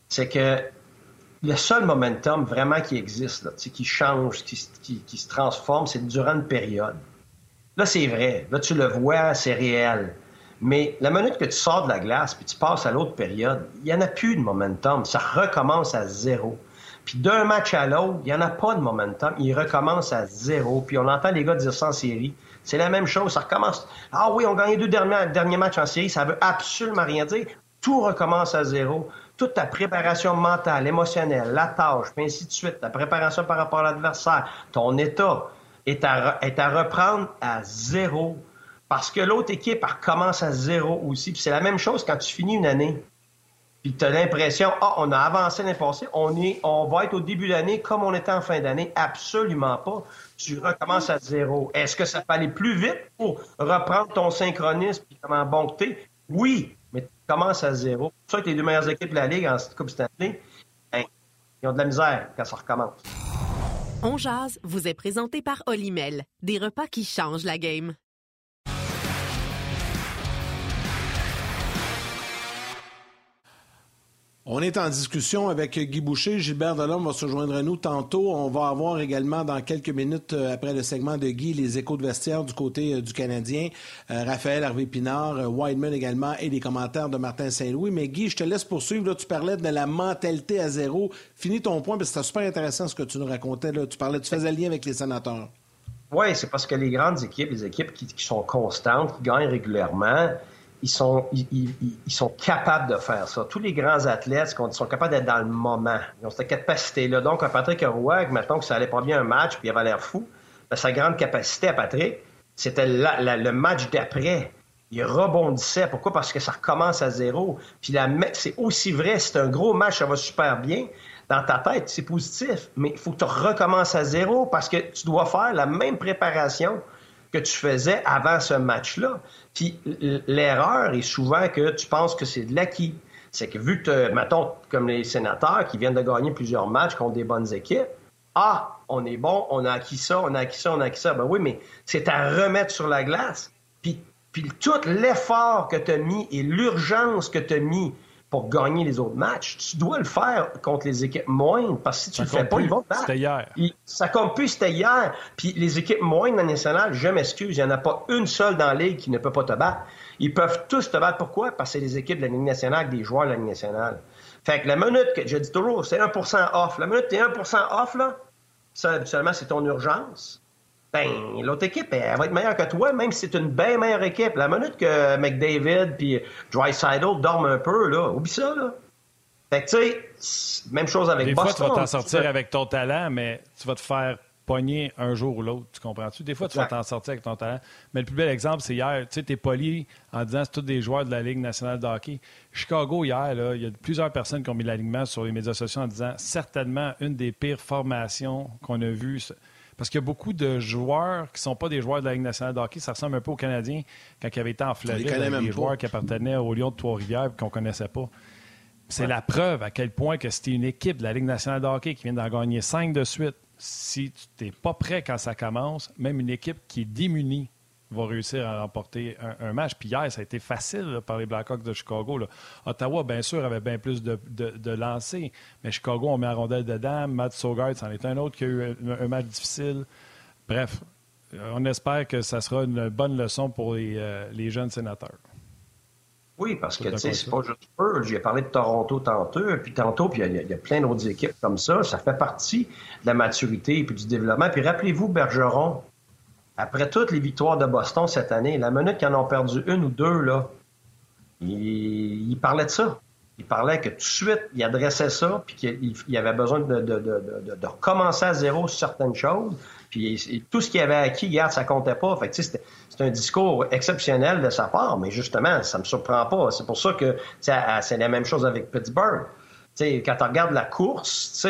c'est que le seul momentum vraiment qui existe, là, qui change, qui, qui, se transforme, c'est durant une période. Là, c'est vrai. Là, tu le vois, c'est réel. Mais la minute que tu sors de la glace puis tu passes à l'autre période, il n'y en a plus de momentum. Ça recommence à zéro. Puis d'un match à l'autre, il n'y en a pas de momentum. Il recommence à zéro. Puis on entend les gars dire ça en série. C'est la même chose. Ça recommence. Ah oui, on a gagné deux derniers, derniers matchs en série. Ça veut absolument rien dire. Tout recommence à zéro toute ta préparation mentale, émotionnelle, la tâche, puis ainsi de suite, ta préparation par rapport à l'adversaire, ton état est à, reprendre à zéro. Parce que l'autre équipe, recommence à zéro aussi. Puis c'est la même chose quand tu finis une année. puis tu as l'impression, ah, on a avancé l'année passée, on, est, on va être au début de l'année comme on était en fin d'année. Absolument pas. Tu recommences à zéro. Est-ce que ça peut aller plus vite pour reprendre ton synchronisme et comment bon que Oui, commences à zéro. C'est pour ça que les deux meilleures équipes de la Ligue en Coupe Stanley, ben, ils ont de la misère quand ça recommence. On jase vous est présenté par Olimel, des repas qui changent la game. On est en discussion avec Guy Boucher. Gilbert Delhomme va se joindre à nous tantôt. On va avoir également dans quelques minutes euh, après le segment de Guy les échos de vestiaire du côté euh, du Canadien. Euh, Raphaël Harvey Pinard, Wideman également et les commentaires de Martin Saint-Louis. Mais Guy, je te laisse poursuivre. Là, tu parlais de la mentalité à zéro. Finis ton point parce que c'était super intéressant ce que tu nous racontais. Là. Tu parlais, tu faisais le lien avec les sénateurs. Oui, c'est parce que les grandes équipes, les équipes qui, qui sont constantes, qui gagnent régulièrement, ils sont, capables de faire ça. Tous les grands athlètes sont capables d'être dans le moment. Ils ont cette capacité-là. Donc, à Patrick Roy, mettons que ça allait pas bien un match, puis il avait l'air fou, ben, sa grande capacité à Patrick, c'était le match d'après. Il rebondissait. Pourquoi? Parce que ça recommence à zéro. Puis c'est aussi vrai, c'est un gros match, ça va super bien. Dans ta tête, c'est positif. Mais il faut que tu recommences à zéro parce que tu dois faire la même préparation que tu faisais avant ce match-là. Puis l'erreur est souvent que tu penses que c'est de l'acquis. C'est que vu que, mettons, comme les sénateurs qui viennent de gagner plusieurs matchs contre des bonnes équipes, ah, on est bon, on a acquis ça, on a acquis ça, on a acquis ça. Ben oui, mais c'est à remettre sur la glace. Puis, puis tout l'effort que tu as mis et l'urgence que tu as mis pour gagner les autres matchs, tu dois le faire contre les équipes moindres, parce que si tu le fais pas, ils vont te battre. C'était hier. ça compte plus, c'était hier. Puis les équipes moindres nationale, je m'excuse, il n'y en a pas une seule dans la Ligue qui ne peut pas te battre. Ils peuvent tous te battre. Pourquoi? Parce que c'est les équipes de la Ligue nationale, des joueurs de la Ligue nationale. Fait que la minute que, je dis toujours, c'est 1% off. La minute que tu es 1% off, là, ça, habituellement, c'est ton urgence ben, l'autre équipe, elle, va être meilleure que toi, même si c'est une bien meilleure équipe. La minute que McDavid puis Dreisaitl dorment un peu, là, oublie ça, là. Fait que, tu sais, même chose avec Des Boston. fois, tu vas t'en sortir avec ton talent, mais tu vas te faire pogner un jour ou l'autre. Tu comprends-tu? Des fois, tu vas t'en sortir avec ton talent. Mais le plus bel exemple, c'est hier. Tu sais, tu es poli en disant que c'est tous des joueurs de la Ligue nationale de hockey. Chicago, hier, là, il y a plusieurs personnes qui ont mis l'alignement sur les médias sociaux en disant certainement une des pires formations qu'on a vues parce qu'il y a beaucoup de joueurs qui ne sont pas des joueurs de la Ligue nationale de hockey. Ça ressemble un peu aux Canadiens quand ils avaient été en Floride, avec des joueurs qui appartenaient au Lyon de Trois-Rivières et qu'on ne connaissait pas. C'est la preuve à quel point que c'était une équipe de la Ligue nationale de hockey qui vient d'en gagner cinq de suite. Si tu n'es pas prêt quand ça commence, même une équipe qui est démunie va réussir à remporter un, match. Puis hier, ça a été facile par les Blackhawks de Chicago. Ottawa, bien sûr, avait bien plus de, de, lancers, mais Chicago, on met la rondelle dedans. Matt Sogard, c'en est un autre qui a eu un, match difficile. Bref, on espère que ça sera une bonne leçon pour les, euh, les jeunes sénateurs. Oui, parce que, tu sais, c'est pas juste eux. J'ai parlé de Toronto tantôt, puis tantôt, puis il y, a plein d'autres équipes comme ça. Ça fait partie de la maturité et du développement. Puis rappelez-vous, Bergeron, après toutes les victoires de Boston cette année, la minute qu'ils en ont perdu une ou deux, là, il, parlait de ça. Il parlait que tout de suite, il adressait ça, puis qu'il avait besoin de, recommencer à zéro sur certaines choses. Puis tout ce qu'il avait acquis, regarde, ça comptait pas. Fait c'est un discours exceptionnel de sa part, mais justement, ça me surprend pas. C'est pour ça que c'est la même chose avec Pittsburgh. sais, quand tu regardes la course,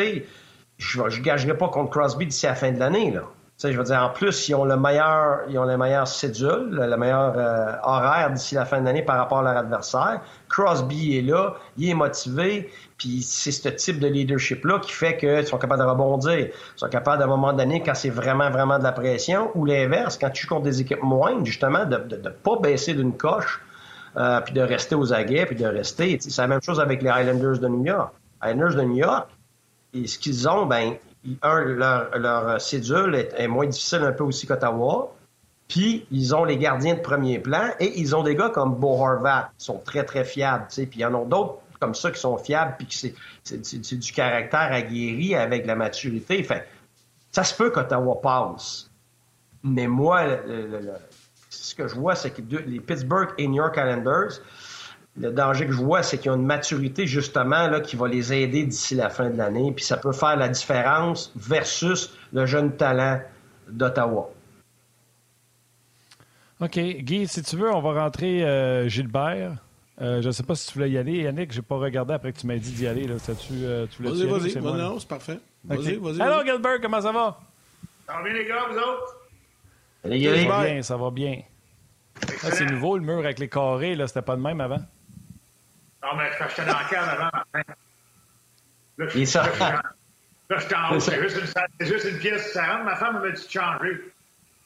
je ne gagerai pas contre Crosby d'ici la fin de l'année. là je veux dire, en plus, ils ont le meilleur, ils ont le meilleur cédule, le meilleur euh, horaire d'ici la fin de l'année par rapport à leur adversaire. Crosby est là, il est motivé, puis c'est ce type de leadership-là qui fait qu'ils sont capables de rebondir. Ils sont capables, à un moment donné, quand c'est vraiment, vraiment de la pression, ou l'inverse, quand tu contre des équipes moindres, justement, de ne pas baisser d'une coche, euh, puis de rester aux aguets, puis de rester. C'est la même chose avec les Highlanders de New York. Highlanders de New York, et ce qu'ils ont, ben leur, cédule est, moins difficile un peu aussi qu'Ottawa. Puis, ils ont les gardiens de premier plan et ils ont des gars comme Bo Horvat qui sont très, très fiables. Puis, il y en a d'autres comme ça qui sont fiables puis qui c'est du caractère aguerri avec la maturité. Fait, ça se peut qu'Ottawa passe. Mais moi, ce que je vois, c'est que les Pittsburgh et New York Islanders, le danger que je vois, c'est qu'ils ont une maturité justement là, qui va les aider d'ici la fin de l'année. Puis ça peut faire la différence versus le jeune talent d'Ottawa. OK. Guy, si tu veux, on va rentrer euh, Gilbert. Euh, je ne sais pas si tu voulais y aller. Yannick, je n'ai pas regardé après que tu m'as dit d'y aller. Là. tu euh, tu vas-y, vas-y. Vas non, c'est parfait. Vas-y, vas-y. Alors, Gilbert, comment ça va? Ça va bien, les gars, vous autres? Ça va bien, ça va bien. C'est nouveau, le mur avec les carrés. Là, c'était pas de même avant? Non, mais j'étais dans le cadre avant, Martin. Là, je suis en haut. C'est juste, une pièce différente. Ma femme m'a dit de changer.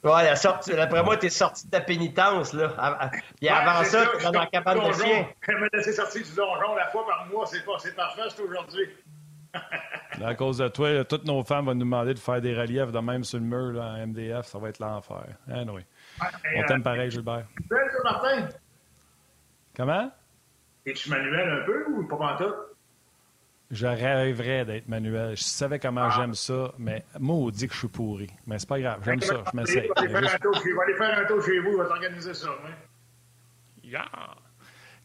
Ouais, la sortie, d'après moi, t'es sorti de ta pénitence, là. Et avant ça, tu es dans la cabane de chien. Elle m'a laissé sortir du donjon la fois par mois. C'est parfait, c'est aujourd'hui. à cause de toi, toutes nos femmes vont nous demander de faire des reliefs de même sur le mur, là, en MDF. Ça va être l'enfer. Anyway. On t'aime euh, pareil, Gilbert. Martin? Comment? Es-tu manuel un peu ou pas tout? Je rêverais d'être manuel. Je savais comment ah. j'aime ça, mais moi, on dit que je suis pourri. Mais c'est pas grave, j'aime ça, je m'essaye. Je vais aller faire un tour chez vous, je vais t'organiser ça. Yeah.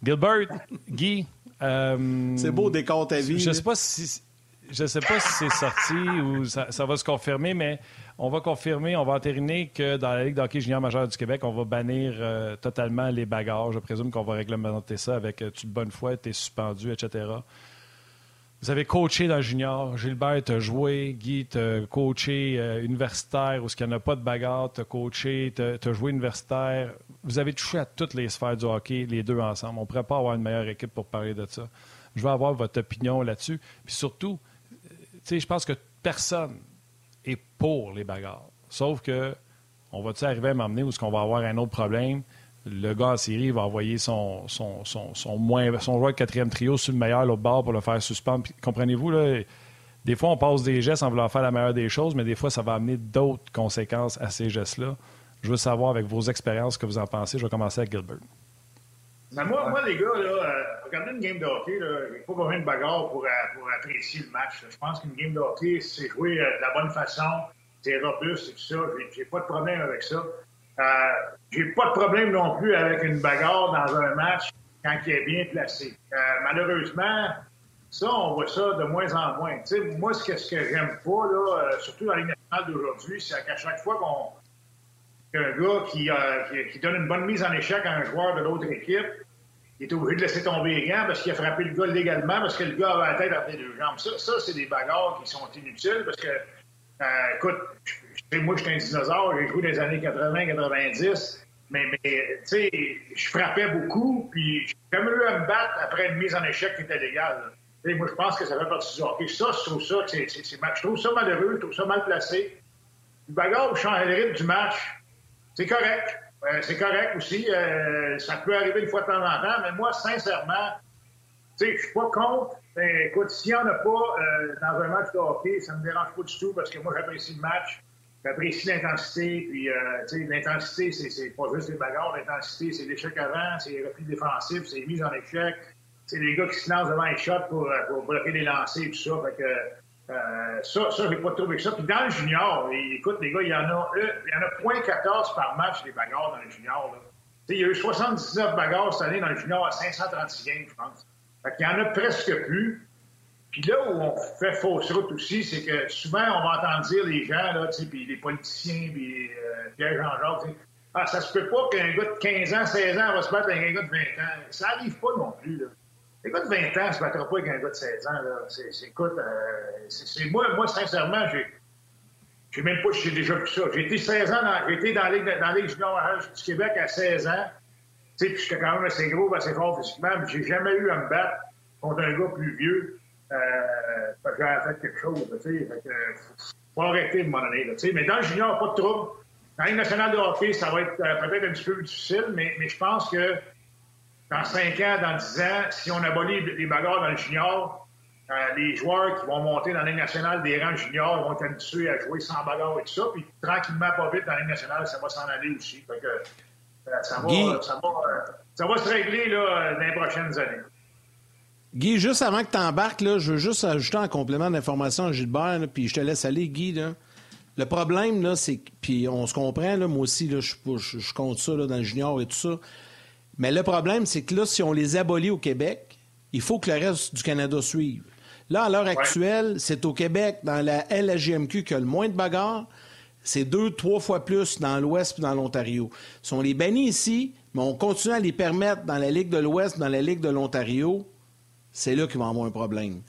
Gilbert, Guy. Euh, c'est beau décor ta vie. Je sais pas si je sais pas si c'est sorti ou ça, va se confirmer, mais on va confirmer, on va entériner que dans la Ligue d'hockey junior majeure du Québec, on va bannir euh, totalement les bagarres. Je présume qu'on va réglementer ça avec euh, toute bonne foi, tu es suspendu, etc. Vous avez coaché dans junior. Gilbert, tu joué. Guy, tu coaché euh, universitaire où il n'y en a pas de bagarre. Tu as coaché, tu as, joué universitaire. Vous avez touché à toutes les sphères du hockey, les deux ensemble. On ne pourrait pas avoir une meilleure équipe pour parler de ça. Je veux avoir votre opinion là-dessus. Puis surtout, je pense que personne est pour les bagarres. Sauf que on va-tu arriver à m'emmener où est-ce qu'on va avoir un autre problème? le gars en série va envoyer son, son, son, moins, son joueur de quatrième trio sur le meilleur l'autre bord pour le faire suspendre. Comprenez-vous, là, des fois, on passe des gestes en voulant faire la meilleure des choses, mais des fois, ça va amener d'autres conséquences à ces gestes-là. Je veux savoir, avec vos expériences, ce que vous en pensez. Je vais commencer avec Gilbert. Moi, moi, les gars, là, euh, regardez une game de hockey, il n'y a pas besoin de bagarre pour, euh, pour apprécier le match. Je pense qu'une game de hockey, c'est jouer euh, de la bonne façon, c'est robuste et tout ça. J'ai pas de problème avec ça. Euh, j'ai pas de problème non plus avec une bagarre dans un match quand il est bien placé. Euh, malheureusement, ça, on voit ça de moins en moins. moi, ce que, ce que j'aime pas, là, surtout dans les nationales d'aujourd'hui, c'est qu'à chaque fois qu'on qu'un gars qui, qui, donne une bonne mise en échec à un joueur de l'autre équipe, il est obligé de laisser tomber les gants parce qu'il a frappé le gars légalement, parce que le gars avait la tête entre les deux jambes. Ça, ça c'est des bagarres qui sont inutiles parce que, écoute, moi, j'étais un dinosaure, j'ai joué des années 80-90, mais, mais tu sais, je frappais beaucoup, puis j'ai jamais eu à me battre après une mise en échec qui était légale. moi, je pense que ça fait partie du hockey. Ça, je trouve ça, c'est, je trouve ça malheureux, je trouve ça mal placé. Le bagarre change le rythme du match. C'est correct. Euh, c'est correct aussi. Euh, ça peut arriver une fois de temps en temps, mais moi, sincèrement, tu sais, je suis pas contre. Ben, écoute, s'il n'y en a pas euh, dans un match de hockey, ça me dérange pas du tout parce que moi, j'apprécie le match. J'apprécie l'intensité. Puis, tu sais, l'intensité, c'est pas juste les bagarres. L'intensité, c'est l'échec avant, c'est les replis défensifs, c'est les mises en échec. C'est les gars qui se lancent devant les shots pour, pour bloquer les lancers et tout ça. Fait que, euh, ça, ça, j'ai pas trouvé que ça. Puis dans le junior, écoute, les gars, il y en a, il y en a 0.14 par match, les bagarres dans le junior. Il y a eu 79 bagarres cette année dans le junior à 536 games, je pense. Fait qu'il y en a presque plus. Puis là où on fait fausse route aussi, c'est que souvent, on va entendre dire les gens, puis les politiciens, puis euh, Pierre-Jean-Jacques, ah, ça se peut pas qu'un gars de 15 ans, 16 ans va se battre avec un gars de 20 ans. Ça arrive pas non plus, là. Un gars de 20 ans ne se battra pas avec un gars de 16 ans, là. C'est, écoute, euh, moi, moi, sincèrement, j'ai, j'ai même pas, j'ai déjà vu ça. J'ai été 16 ans, dans, été dans dans junior du Québec à 16 ans. Tu sais, puis j'étais quand même assez gros, assez fort physiquement, mais j'ai jamais eu à me battre contre un gars plus vieux euh, j'ai fait quelque chose. Tu sais, fait que, faut arrêter de m'en tu sais. Mais dans le junior, pas de trouble. Dans nationale de hockey, ça va être euh, peut-être un petit peu plus difficile, mais, mais je pense que dans 5 ans, dans 10 ans, si on abolit les bagarres dans le junior, euh, les joueurs qui vont monter dans la nationale des rangs juniors vont être habitués à jouer sans bagarre et tout ça. Puis tranquillement, pas vite, dans la nationale, ça va s'en aller aussi. Fait que, euh, ça, va, ça, va, ça, va, se régler là, dans les prochaines années. Guy, juste avant que tu embarques, là, je veux juste ajouter un complément d'information à Gilbert, puis je te laisse aller, Guy. Là. Le problème, là, c'est puis on se comprend, là, moi aussi, là, je, je, compte ça là, dans le junior et tout ça. Mais le problème, c'est que là, si on les abolit au Québec, il faut que le reste du Canada suive. Là, à l'heure actuelle, c'est au Québec, dans la LHJMQ, qu'il y a le moins de bagarres. c'est deux, trois fois plus dans l'Ouest et dans l'Ontario. Si on les bannit ici, mais on continue à les permettre dans la Ligue de l'Ouest, dans la Ligue de l'Ontario, c'est là qu'il va y avoir un problème.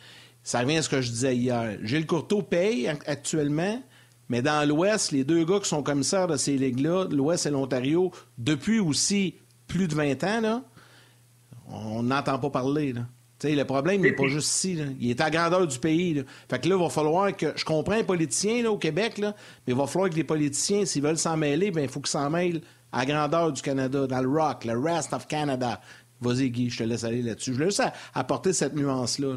Ça revient à ce que je disais hier. Gilles Courteau paye actuellement, mais dans l'Ouest, les deux gars qui sont commissaires de ces ligues-là, l'Ouest et l'Ontario, depuis aussi plus de 20 ans, là, on n'entend pas parler. Là le problème n'est pas juste ici. Il est à grandeur du pays. Fait que là, il va falloir que. Je comprends les politiciens là, au Québec, là, mais il va falloir que les politiciens, s'ils veulent s'en mêler, ben, il faut qu'ils s'en mêlent à grandeur du Canada, dans le rock, le rest of Canada. Vas-y, Guy, je te laisse aller là-dessus. Je voulais juste apporter cette nuance-là.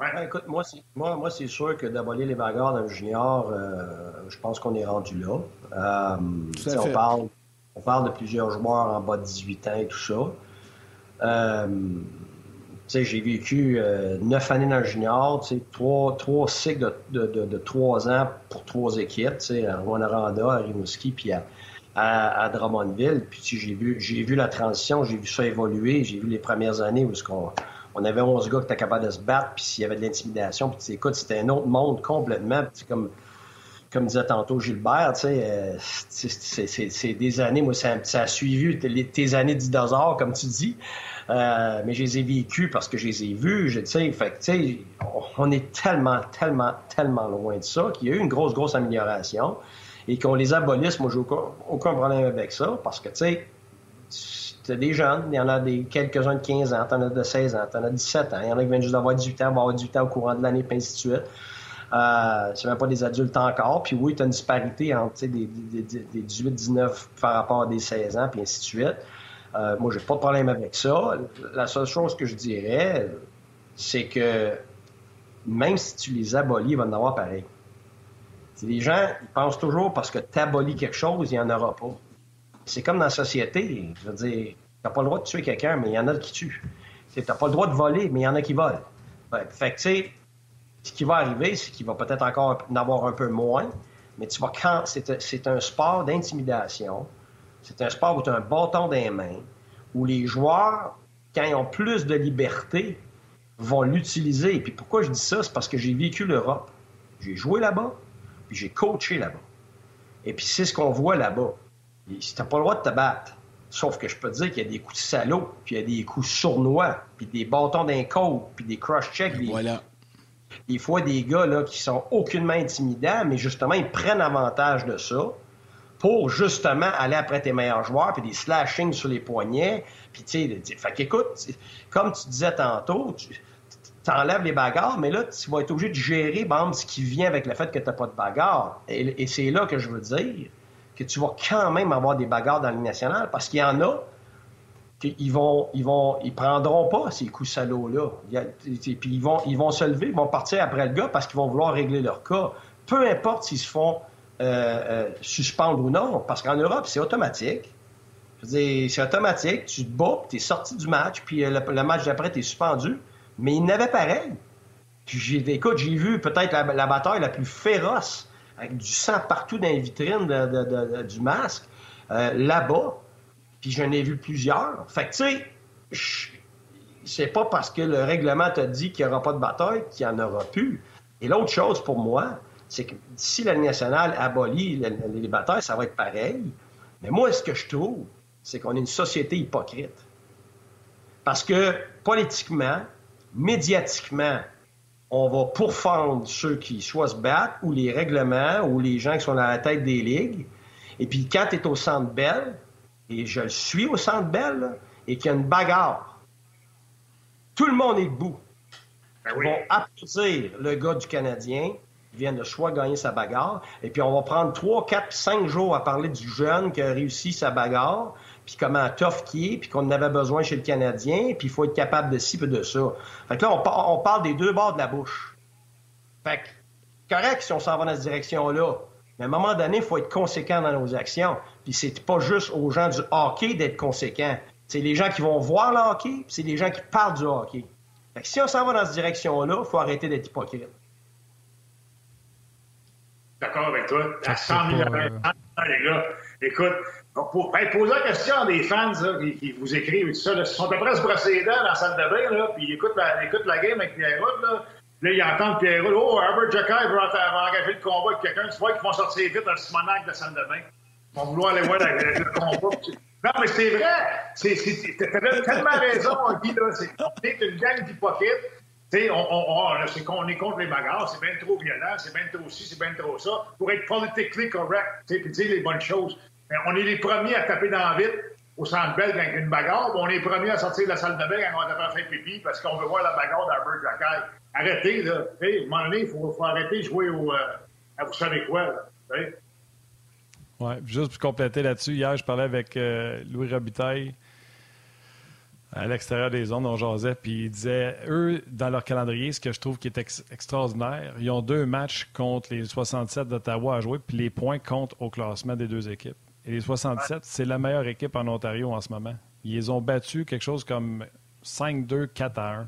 Ben, écoute, moi, c'est, moi, moi, c'est sûr que d'abolir les bagarres dans le junior, euh, je pense qu'on est rendu là. Euh, on, parle, on parle de plusieurs joueurs en bas de 18 ans et tout ça. Euh, j'ai vécu euh, neuf années dans le junior, trois, trois cycles de, trois ans pour trois équipes, à Rwanda, à Rimouski, puis à, à, Drummondville. Puis j'ai vu, j'ai vu la transition, j'ai vu ça évoluer, j'ai vu les premières années où on, on avait 11 gars qui étaient capables de se battre, puis s'il y avait de l'intimidation, puis écoute, c'était un autre monde complètement. comme comme disait tantôt Gilbert, euh, c'est des années, moi, ça, a suivi tes années dinosaures, comme tu dis. Euh, mais je les ai vécues parce que je les ai vus. Je, fait on est tellement, tellement, tellement loin de ça qu'il y a eu une grosse, grosse amélioration. Et qu'on les abolisse, moi, j'ai aucun, aucun problème avec ça parce que, tu sais, c'est des jeunes, il y en a des quelques-uns de 15 ans, t'en as de 16 ans, t'en as de 17 ans, il y en a qui viennent juste d'avoir 18 ans, vont avoir 18 ans au courant de l'année, puis ainsi de suite. Euh, c'est même pas des adultes encore. Puis oui, tu as une disparité entre des, des 18-19 par rapport à des 16 ans, puis ainsi de suite. Euh, moi, j'ai pas de problème avec ça. La seule chose que je dirais, c'est que même si tu les abolis, il va en avoir pareil. les gens, ils pensent toujours parce que tu abolis quelque chose, il n'y en aura pas. C'est comme dans la société. Je veux dire, tu n'as pas le droit de tuer quelqu'un, mais il y en a qui tuent. Tu n'as pas le droit de voler, mais il y en a qui volent. fait que, tu sais, ce qui va arriver, c'est qu'il va peut-être encore en avoir un peu moins, mais tu vas quand c'est un sport d'intimidation. C'est un sport où tu as un bâton dans les mains, où les joueurs, quand ils ont plus de liberté, vont l'utiliser. Et puis pourquoi je dis ça? C'est parce que j'ai vécu l'Europe. J'ai joué là-bas, puis j'ai coaché là-bas. Et puis c'est ce qu'on voit là-bas. Si t'as pas le droit de te battre, sauf que je peux te dire qu'il y a des coups de salaud, puis il y a des coups sournois, puis des bâtons d'un puis des crush-checks. Voilà. Des fois, des gars là, qui sont aucunement intimidants, mais justement, ils prennent avantage de ça pour justement aller après tes meilleurs joueurs, puis des slashings sur les poignets. Puis, tu sais, fait qu'écoute, comme tu disais tantôt, tu enlèves les bagarres, mais là, tu vas être obligé de gérer, ce qui vient avec le fait que tu n'as pas de bagarre. Et, c'est là que je veux dire que tu vas quand même avoir des bagarres dans la Ligue nationale, parce qu'il y en a ils vont, ils vont, ils prendront pas ces coups salauds-là. Puis ils vont, ils vont se lever, ils vont partir après le gars parce qu'ils vont vouloir régler leur cas. Peu importe s'ils se font euh, euh, suspendre ou non, parce qu'en Europe, c'est automatique. c'est automatique. Tu te bats, tu es sorti du match, puis euh, le, match d'après, tu es suspendu. Mais il n'avait pareil. Puis j'ai, écoute, j'ai vu peut-être la, bataille la plus féroce, avec du sang partout dans les vitrines du masque, là-bas. Puis j'en ai vu plusieurs. Fait que, tu sais, c'est pas parce que le règlement t'a dit qu'il n'y aura pas de bataille qu'il n'y en aura plus. Et l'autre chose pour moi, c'est que si la nationale abolit les, batailles, ça va être pareil. Mais moi, ce que je trouve, c'est qu'on est une société hypocrite. Parce que politiquement, médiatiquement, on va pourfendre ceux qui soit se battent, ou les règlements, ou les gens qui sont à la tête des ligues. Et puis quand tu es au centre belle, et je le suis au centre belle, et qu'il y a une bagarre, tout le monde est debout. Ben Ils vont applaudir le gars du Canadien, qui vient de soit gagner sa bagarre, et puis on va prendre 3, 4, 5 jours à parler du jeune qui a réussi sa bagarre, puis comment tough qui est, puis qu'on en avait besoin chez le Canadien, puis il faut être capable de ci, puis de ça. Fait que là, on, parle des deux bords de la bouche. Fait que, correct si on s'en va dans cette direction-là, mais à un moment donné, il faut être conséquent dans nos actions. Puis c'est pas juste aux gens du hockey d'être conséquents. C'est les gens qui vont voir le hockey, puis c'est les gens qui parlent du hockey. Fait que si on s'en va dans cette direction-là, il faut arrêter d'être hypocrite. D'accord avec toi. À 100 000 les gars. Écoute, pour, poser la question à des fans qui, vous écrivent et tout ça, ils sont à peu près se brosser les dents dans la salle de bain, là, puis ils écoutent la, la game avec Pierre là. Ils entendent Pierre Oh, Herbert Jacquet va, engager le combat avec quelqu'un. Tu vois qu'ils vont sortir vite dans le Simonac de la salle de bain. Ils vont vouloir aller voir le, combat. Non, mais c'est vrai. T'as tellement raison, Guy. C'est une gang d'hypocrites. On, on, on, c'est qu'on est contre les bagarres, c'est bien trop violent, c'est bien trop ci, c'est bien trop ça, pour être politiquement correct, puis dire les bonnes choses. Mais on est les premiers à taper dans la vite au centre belge avec une bagarre, on est les premiers à sortir de la salle de bain quand on a fait pipi parce qu'on veut voir la bagarre d'Albert Jacquet. Arrêtez, là. À un moment donné, il faut, arrêter de jouer au, euh, à vous savez quoi, là. Juste pour compléter là-dessus, hier, je parlais avec euh, Louis Robitaille à l'extérieur des zones, on jasait, puis il disait, eux, dans leur calendrier, ce que je trouve qui est extraordinaire, ils ont deux matchs contre les 67 d'Ottawa à jouer, puis les points comptent au classement des deux équipes. Et les 67, c'est la meilleure équipe en Ontario en ce moment. Ils ont battu quelque chose comme 5-2, 4-1.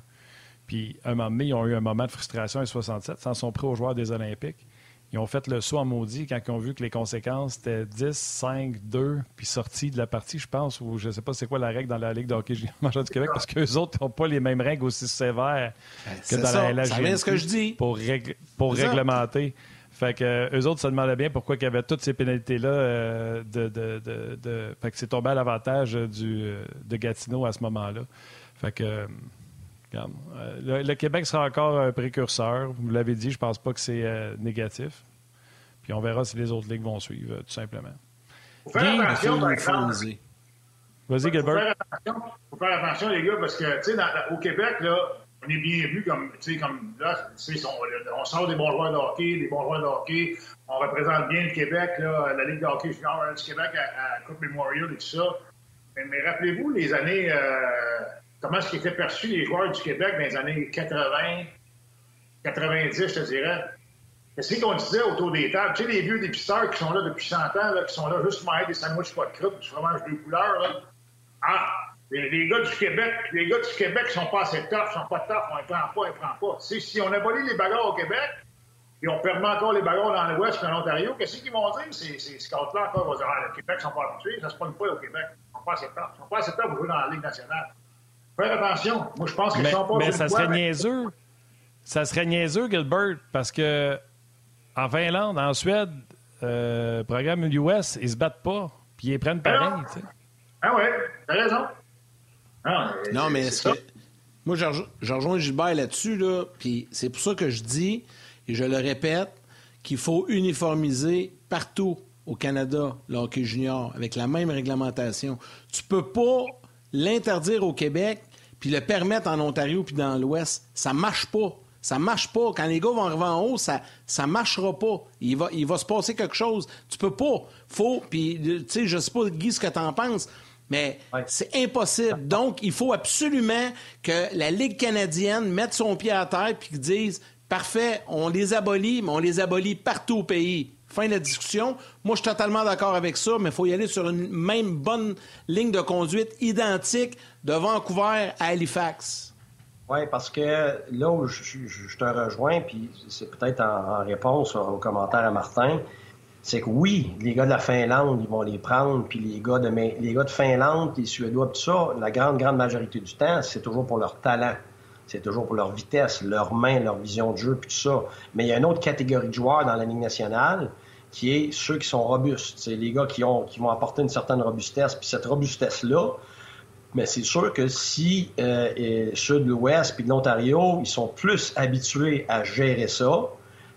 Puis, un moment donné, ils ont eu un moment de frustration, les 67, s'en sont pris aux joueurs des Olympiques. Ils ont fait le saut en maudit quand ils ont vu que les conséquences étaient 10, 5, 2, puis sortis de la partie, je pense, ou je ne sais pas c'est quoi la règle dans la Ligue de hockey majeur du Québec, parce qu'eux autres n'ont pas les mêmes règles aussi sévères ben, que dans la LHG. ce que je dis. Pour, pour réglementer. Fait que eux autres se demandaient bien pourquoi il y avait toutes ces pénalités-là euh, de, de, de, Fait que c'est tombé à l'avantage du, euh, de Gatineau à ce moment-là. Fait que euh, le, Québec sera encore un précurseur. Vous l'avez dit, je pense pas que c'est euh, négatif. Puis on verra si les autres ligues vont suivre, tout simplement. Faut faire attention, par Vas-y, Gilbert. Il faut faire attention, les gars, parce que, tu sais, au Québec, là, on est bien vu comme, tu sais, comme là, on, on, sort des bons joueurs de hockey, des bons joueurs de hockey. On représente bien le Québec, là, la Ligue de hockey junior du Québec à, Coupe Memorial et tout ça. Mais, rappelez-vous les années, euh, comment est-ce qu'étaient perçus les joueurs du Québec dans les années 80, 90, je te dirais? Qu'est-ce qu'on disait autour des tables? Tu sais, les vieux dépisteurs qui sont là depuis 100 ans, là, qui sont là juste pour manger des sandwichs pas de croûte, du fromage deux couleurs, là. Ah! Les, gars du Québec, les gars du Québec sont pas assez tough, sont pas tough, on les prend pas, on les prend pas. si on abolit les bagarres au Québec, et on permet encore les bagarres dans l'Ouest et en Ontario, qu'est-ce qu'ils vont dire? C'est ce là encore va dire, ah, le Québec sont pas habitués, ça se passe pas au Québec. Ils sont pas assez tough. Ils sont pas assez tough pour jouer dans la Ligue nationale. Faire attention. Moi, je pense que mais, sont pas Mais ça serait niaiseux. Ça serait niaiseux, Gilbert, parce que en Finlande, en Suède, euh, programme US, ils se battent pas. Puis ils prennent pareil. Ah, ah ouais, t'as raison. Ah, non, mais est-ce que. Moi, je rejoins Gilbert là-dessus, là, puis c'est pour ça que je dis, et je le répète, qu'il faut uniformiser partout au Canada le hockey junior avec la même réglementation. Tu peux pas l'interdire au Québec puis le permettre en Ontario puis dans l'Ouest, ça marche pas. Ça marche pas. Quand les gars vont arriver en haut, ça ça marchera pas. Il va, il va se passer quelque chose. Tu peux pas. Faut. Puis, tu sais, je sais pas, Guy, ce que tu en penses, mais c'est impossible. Donc, il faut absolument que la Ligue canadienne mette son pied à terre puis dise parfait, on les abolit, mais on les abolit partout au pays. Fin de la discussion. Moi, je suis totalement d'accord avec ça, mais il faut y aller sur une même bonne ligne de conduite identique de Vancouver à Halifax. Oui, parce que là où je, te rejoins, puis c'est peut-être en, réponse au commentaire à Martin, c'est que oui, les gars de la Finlande, ils vont les prendre, puis les gars de, les gars de Finlande, les Suédois, tout ça, la grande, grande majorité du temps, c'est toujours pour leur talent. C'est toujours pour leur vitesse, leur main, leur vision de jeu, puis tout ça. Mais il y a une autre catégorie de joueurs dans la Ligue nationale qui est ceux qui sont robustes. C'est les gars qui, ont, qui vont apporter une certaine robustesse. Puis cette robustesse-là, mais c'est sûr que si euh, ceux de l'Ouest puis de l'Ontario, ils sont plus habitués à gérer ça,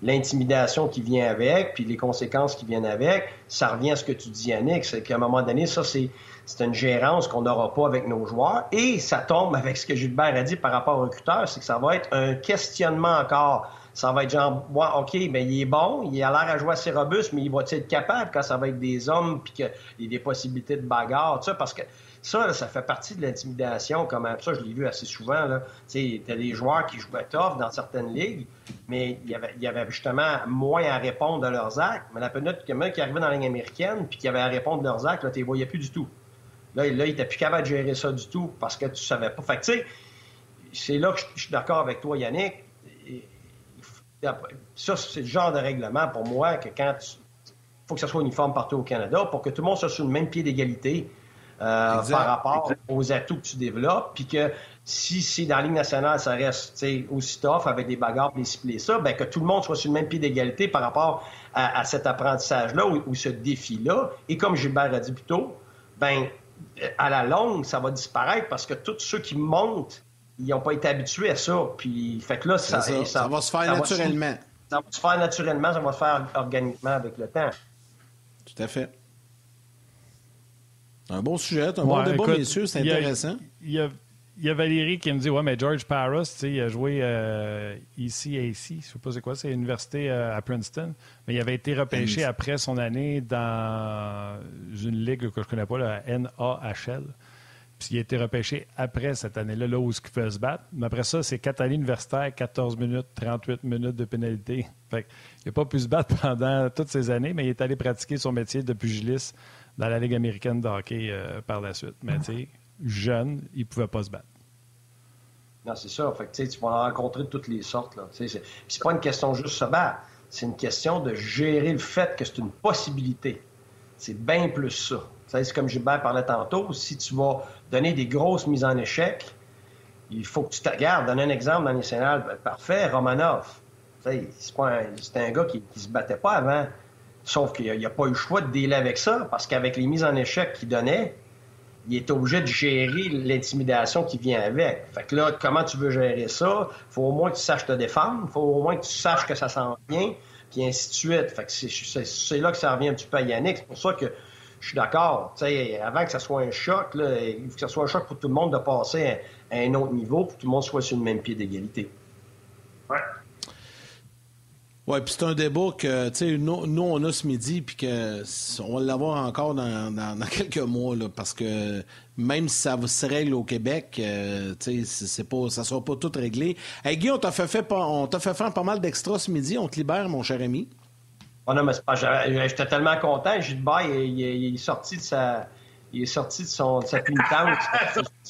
l'intimidation qui vient avec, puis les conséquences qui viennent avec, ça revient à ce que tu dis, Yannick, c'est qu'à un moment donné, ça, c'est, c'est une gérance qu'on n'aura pas avec nos joueurs. Et ça tombe avec ce que Gilbert a dit par rapport au recruteur, c'est que ça va être un questionnement encore ça va être genre, OK, mais il est bon, il a l'air à jouer assez robuste, mais il va être capable quand ça va être des hommes puis qu'il y a des possibilités de bagarre, ça, parce que ça, ça fait partie de l'intimidation, comme ça, je l'ai vu assez souvent. Là. Tu as des joueurs qui jouaient tough dans certaines ligues, mais il y avait, justement moins à répondre de leurs actes. Mais la minute qui arrivait dans la ligne américaine puis qui avait à répondre de leurs actes, là, tu les voyais plus du tout. Là, là il n'était plus capable de gérer ça du tout parce que tu savais pas. Fait tu sais, c'est là que je suis d'accord avec toi, Yannick ça, c'est le genre de règlement pour moi que quand il faut que ça soit uniforme partout au Canada pour que tout le monde soit sur le même pied d'égalité euh, par rapport aux atouts que tu développes, puis que si, si dans la Ligue nationale, ça reste aussi tough avec des bagarres, les ciblés ça, ben, que tout le monde soit sur le même pied d'égalité par rapport à, cet apprentissage-là ou, ce défi-là. Et comme Gilbert a dit plus tôt, ben, à la longue, ça va disparaître parce que tous ceux qui montent, ils n'ont pas été habitués à ça. Puis, fait que là, ça, ça, va se faire naturellement. ça va se faire naturellement, ça va se faire organiquement avec le temps. Tout à fait. Un bon sujet, un bon débat, messieurs, c'est intéressant. Il y a il y a Valérie qui me dit Ouais, mais George Paris, il a joué euh, ici et ici. Je ne sais pas c'est quoi, c'est l'université euh, à Princeton. Mais il avait été repêché après son année dans une ligue que je ne connais pas, la NAHL. Puis il a été repêché après cette année-là, là où il fait se battre. Mais après ça, c'est quatre années universitaires, 14 minutes, 38 minutes de pénalité. Fait il n'a pas pu se battre pendant toutes ces années, mais il est allé pratiquer son métier de pugiliste dans la Ligue américaine de hockey euh, par la suite. Mais tu sais, jeune, il ne pouvait pas se battre. Non, c'est ça. Fait tu vas en rencontrer de toutes les sortes. Ce n'est pas une question juste de se battre. C'est une question de gérer le fait que c'est une possibilité. C'est bien plus ça. C'est comme Gilbert parlait tantôt. Si tu vas donner des grosses mises en échec, il faut que tu te regardes. Donne un exemple dans les scénarios. Ben, parfait, Romanov. C'est un, un gars qui ne se battait pas avant. Sauf qu'il n'a pas eu le choix de délai avec ça, parce qu'avec les mises en échec qu'il donnait, il est obligé de gérer l'intimidation qui vient avec. Fait que là, comment tu veux gérer ça? faut au moins que tu saches te défendre, faut au moins que tu saches que ça s'en vient, puis ainsi de suite. Fait que c'est là que ça revient un petit peu à Yannick. C'est pour ça que je suis d'accord. Avant que ça soit un choc, là, il faut que ça soit un choc pour tout le monde de passer à, un autre niveau, pour que tout le monde soit sur le même pied d'égalité. Ouais. Oui, puis c'est un débat que, tu sais, nous, on a ce midi, puis que on va l'avoir encore dans, dans, quelques mois, là, parce que même si ça se règle au Québec, euh, tu sais, c'est pas, ça sera pas tout réglé. Hey, Guy, on t'a fait, fait, on t'a fait faire pas mal d'extras ce midi. On te libère, mon cher ami. Oh non, mais c'est pas... J'étais tellement content. Gilbert, il, il, il, est sorti de sa... Il est sorti de, son, de sa militante.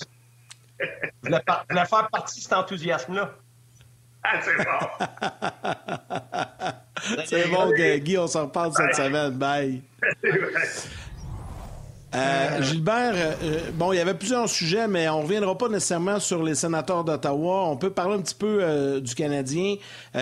je voulais faire partie de cet enthousiasme-là. Ah, c'est bon. c'est bon, Guy, on s'en reparle cette semaine. Bye. Euh, Gilbert, euh, euh, bon, il y avait plusieurs sujets, mais on ne reviendra pas nécessairement sur les sénateurs d'Ottawa. On peut parler un petit peu du Canadien.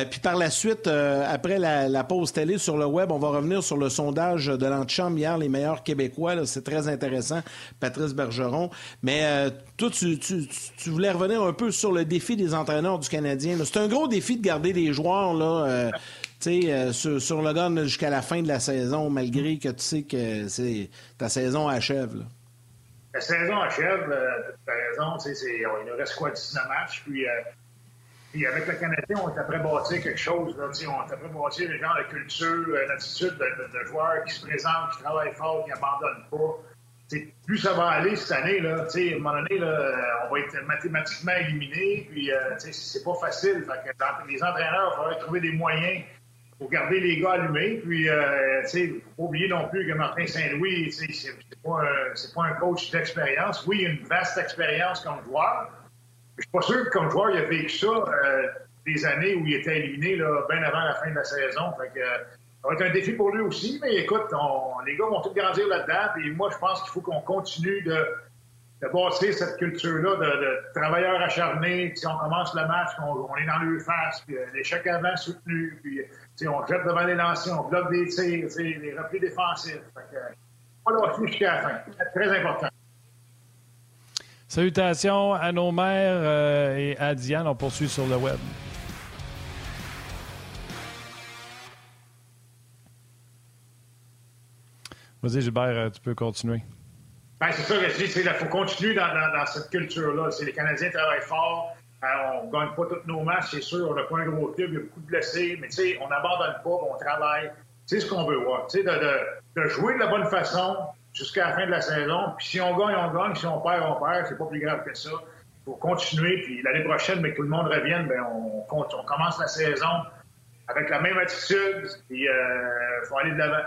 puis par la suite, après la, pause télé sur le web, on va revenir sur le sondage de l'antichambre hier, les meilleurs Québécois. C'est très intéressant, Patrice Bergeron. Mais toi, tu, tu, voulais revenir un peu sur le défi des entraîneurs du Canadien. C'est un gros défi de garder les joueurs là, euh, sur, le gun jusqu'à la fin de la saison, malgré que tu sais que c'est ta saison achève. La saison achève, euh, tu as raison, il nous reste quoi, 19 matchs, puis, euh, puis avec le Canadien, on après bâtir quelque chose, là, on après bâtir les gens, la culture, l'attitude de, joueurs qui se présentent, qui travaillent fort, qui n'abandonnent pas. plus ça va aller cette année, là, à un moment donné, là, on va être mathématiquement éliminé, puis c'est pas facile. Les entraîneurs, il faudrait trouver des moyens faut garder les gars allumés. Puis, euh, tu sais, faut pas oublier non plus que Martin Saint-Louis, c'est pas, pas un coach d'expérience. Oui, il a une vaste expérience comme joueur. Je suis pas sûr que comme joueur, il a vécu ça euh, des années où il était éliminé là, bien avant la fin de la saison. Fait que, ça va être un défi pour lui aussi. Mais écoute, les gars vont tous grandir là-dedans. Et moi, je pense qu'il faut qu'on continue de de cette culture-là de, travailleurs acharnés. Si on commence le match, on, est dans le face, puis euh, l'échec avant soutenu, puis on jette devant les lancers, on bloque des tirs, les replis défensifs. Fait pas lâcher jusqu'à la fin. C'est très important. Salutations à nos mères euh, et à Diane. On poursuit sur le web. Vas-y, Gilbert, euh, tu peux continuer. Ben, c'est ça que je dis, il faut continuer dans, dans, cette culture-là. Les Canadiens travaillent fort. On ne gagne pas tous nos matchs, c'est sûr. On n'a pas un gros club, il y a beaucoup de blessés. Mais on n'abandonne pas, on travaille. C'est ce qu'on veut voir. De, de, de, jouer de la bonne façon jusqu'à la fin de la saison. Puis si on gagne, on gagne. Si on perd, on perd. C'est pas plus grave que ça. Il faut continuer. Puis l'année prochaine, mais que tout le monde revienne, bien, on, on, commence la saison avec la même attitude. Puis il euh, faut aller de l'avant.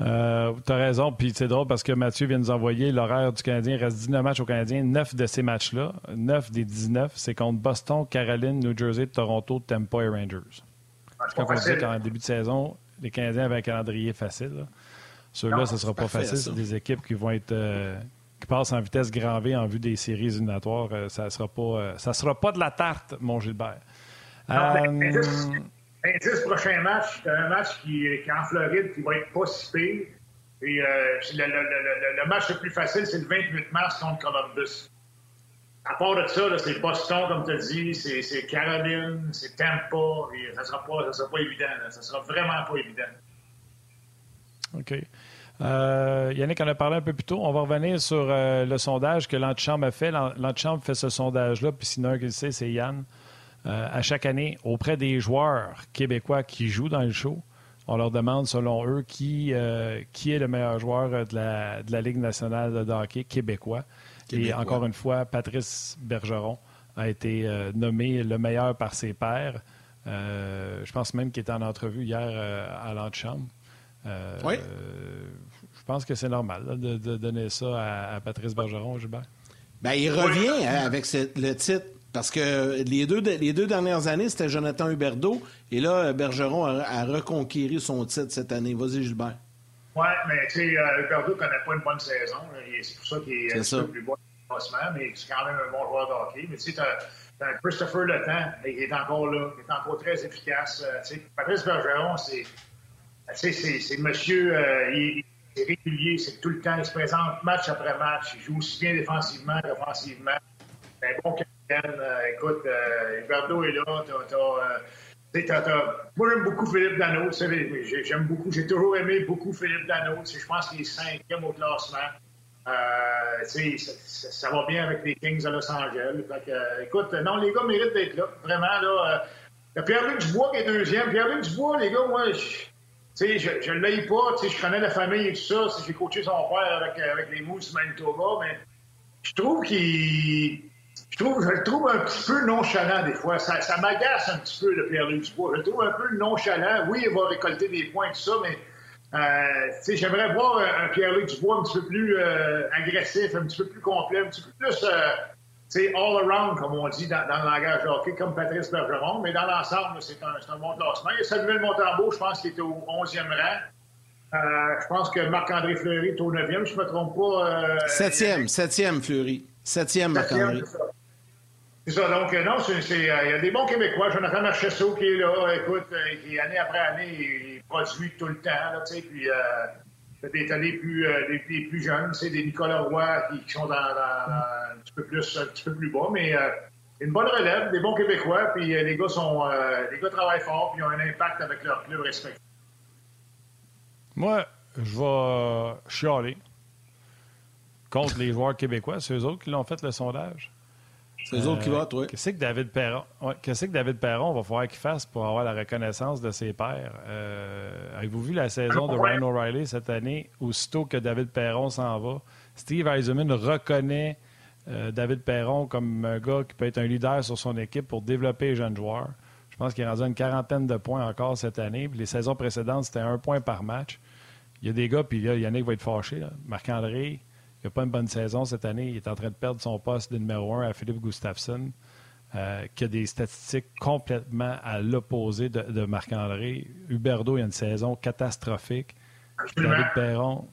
Euh, tu as raison. Puis c'est drôle parce que Mathieu vient nous envoyer l'horaire du Canadien. Il reste 19 matchs au Canadien. 9 de ces matchs-là, 9 des 19, c'est contre Boston, Caroline, New Jersey, Toronto, Tampa et Rangers. Quand on dit qu'en début de saison, les Canadiens avaient un calendrier facile. Ceux-là, ce ne sera pas facile. C'est des équipes qui vont être, euh, qui passe en vitesse grand V en vue des séries éliminatoires, ça ne sera, pas, ça sera pas de la tarte, mon Gilbert. Les 10 prochains matchs, un match qui, est en Floride qui va être pas si pire. Et, le, match le plus facile, c'est le 28 mars contre Columbus. À part de ça, c'est Boston, comme tu as dit, c'est Caroline, c'est Tampa. Et ça ne sera, pas, évident. Ça sera vraiment pas évident. OK. Euh, Yannick en a parlé un peu plus tôt. On va revenir sur euh, le sondage que l'antichambre a fait. L'antichambre fait ce sondage-là, puis sinon, qui le sait, c'est Yann. Euh, à chaque année, auprès des joueurs québécois qui jouent dans le show, on leur demande, selon eux, qui, qui est le meilleur joueur de la, de la Ligue nationale de hockey québécois. Et encore une fois, Patrice Bergeron a été nommé le meilleur par ses pairs. je pense même qu'il était en entrevue hier à l'antichambre. oui je pense que c'est normal de, donner ça à, Patrice Bergeron, Gilbert. Ben, il revient hein, avec le titre. Parce que les deux, les deux dernières années, c'était Jonathan Huberdeau. Et là, Bergeron a, reconquéri son titre cette année. Vas-y, Gilbert. Oui, mais tu sais, euh, Huberdeau ne connaît pas une bonne saison. C'est pour ça qu'il est, un peu plus bas mais c'est quand même un bon joueur de hockey. Mais tu sais, tu as, Christopher Le Temps, il est encore là, il est encore très efficace. Euh, Patrice Bergeron, c'est c'est monsieur, euh, c'est régulier, c'est tout le temps, il se présente match après match, il joue aussi bien défensivement qu'offensivement. Un bon écoute, euh, Huberto est là, euh, moi, j'aime beaucoup Philippe Dano. J'aime beaucoup, j'ai toujours aimé beaucoup Philippe Dano. Je pense qu'il est cinquième au classement. Euh, ça, ça, va bien avec les Kings de Los Angeles. écoute, non, les gars méritent d'être là. Vraiment, là. Pierre-Luc Dubois qui est deuxième. Pierre-Luc Dubois, les gars, moi, je, je ne l'aille pas, je connais la famille et tout ça, j'ai coaché son père avec, avec les Moose Manitoba, mais je trouve qu'il. Je trouve, je le trouve un petit peu nonchalant des fois. Ça, ça m'agace un petit peu, le Pierre-Luc Dubois. Je le trouve un peu nonchalant. Oui, il va récolter des points, tout ça, mais euh, j'aimerais voir un, Pierre-Luc Dubois un petit peu plus euh, agressif, un petit peu plus complet, un petit peu plus euh, c'est all around, comme on dit dans, le langage hockey, comme Patrice Bergeron, mais dans l'ensemble, c'est un, un, bon classement. Il y a Samuel Montembeau, je pense qu'il était au 11e rang. Euh, je pense que Marc-André Fleury est au 9e, je ne me trompe pas. 7e, euh, 7e Fleury. 7e Marc-André. Donc, euh, non, il y a des bons Québécois. Jonathan Marchessault qui est là, écoute, qui année après année, il produit tout le temps, là, tu sais, puis des, euh, des, plus jeunes, c'est des Nicolas Roy qui, sont dans, un, petit peu plus, un petit peu plus bas, mais euh, une bonne relève, des bons Québécois, puis euh, les gars sont les gars travaillent fort, puis ont un impact avec leur club respectif. Moi, je vais chialer contre les joueurs québécois. C'est eux autres qui l'ont fait le sondage. C'est eux autres qui votent, oui. Qu'est-ce que David Perron, qu'est-ce que David Perron va falloir qu'il fasse pour avoir la reconnaissance de ses pairs? Euh, avez-vous vu la saison de Ryan O'Reilly cette année? Aussitôt que David Perron s'en va, Steve Eisenman reconnaît euh, David Perron comme un gars qui peut être un leader sur son équipe pour développer les jeunes joueurs. Je pense qu'il est rendu une quarantaine de points encore cette année. les saisons précédentes, c'était un point par match. Il y a des gars, puis là, Yannick va être fâché. Marc-André, il n'a pas une bonne saison cette année. Il est en train de perdre son poste de numéro un à Philippe Gustafsson, euh, qui a des statistiques complètement à l'opposé de, Marc-André. Huberdo, a une saison catastrophique. David Perron,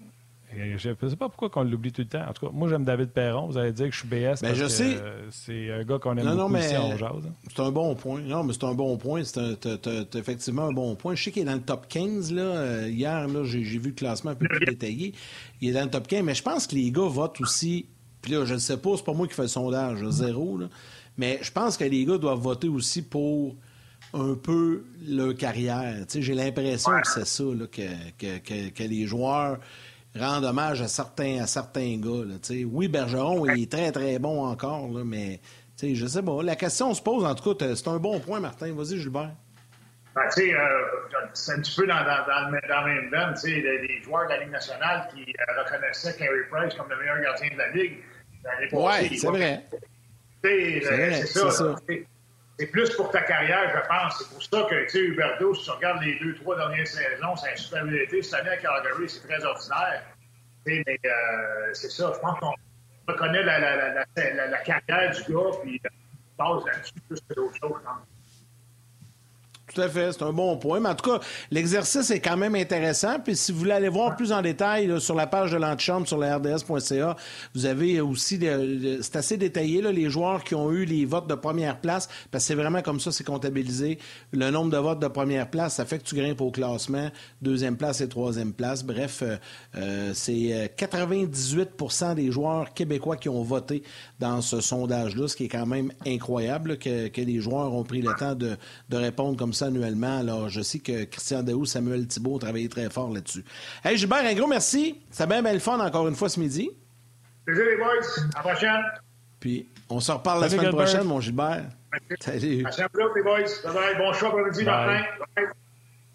je ne sais pas pourquoi on l'oublie tout le temps. En tout cas, moi, j'aime David Perron. Vous allez dire que je suis BS ben, parce je sais. c'est un gars qu'on aime non, beaucoup non, ici jazz. C'est un bon point. Non, mais c'est un bon point. C'est effectivement un bon point. Je sais qu'il est dans le top 15. Là. Euh, hier, j'ai vu le classement un peu plus détaillé. Il est dans le top 15, mais je pense que les gars votent aussi. Puis là, je ne sais pas, c'est pas moi qui fais le sondage, zéro. Là. Mais je pense que les gars doivent voter aussi pour un peu leur carrière. J'ai l'impression que c'est ça, là, que, que, que les joueurs rendre hommage à certains, à certains gars. Là, oui, Bergeron, il est très, très bon encore, là, mais je sais pas. La question se pose, en tout cas, c'est un bon point, Martin. Vas-y, Gilbert. Ben, euh, c'est un petit peu dans, dans, dans, le, dans même veine, les, les joueurs de la Ligue nationale qui euh, reconnaissaient Carey Price comme le meilleur gardien de la Ligue. Oui, c'est vrai. C'est ça. C'est plus pour ta carrière, je pense. C'est pour ça que, tu sais, Huberto, si tu regardes les deux, trois dernières saisons, c'est un super été. Cette année à Calgary, c'est très ordinaire. mais euh, c'est ça. Je pense qu'on reconnaît la, la, carrière du gars, puis euh, passe là-dessus plus que d'autres choses. Tout à fait, c'est un bon point. Mais en tout cas, l'exercice est quand même intéressant. Puis si vous voulez aller voir plus en détail sur la page de l'antichambre sur la RDS.ca, vous avez aussi, c'est assez détaillé, les joueurs qui ont eu les votes de première place, parce que c'est vraiment comme ça, c'est comptabilisé. Le nombre de votes de première place, ça fait que tu grimpes au classement, deuxième place et troisième place. Bref, euh, euh, c'est 98% des joueurs québécois qui ont voté dans ce sondage-là, ce qui est quand même incroyable que, les joueurs ont pris le temps de répondre comme ça annuellement. Alors, je sais que Christian Dehoux, Samuel Thibault ont travaillé très fort là-dessus. Hey, Gilbert, un gros merci. Ça bien belle fun encore une fois ce midi. Plaisir, les boys. À la prochaine. Puis, on se reparle la semaine prochaine, mon Gilbert. Salut. Merci à vous, les boys. Bye Bon choix pour midi, Martin. Bye.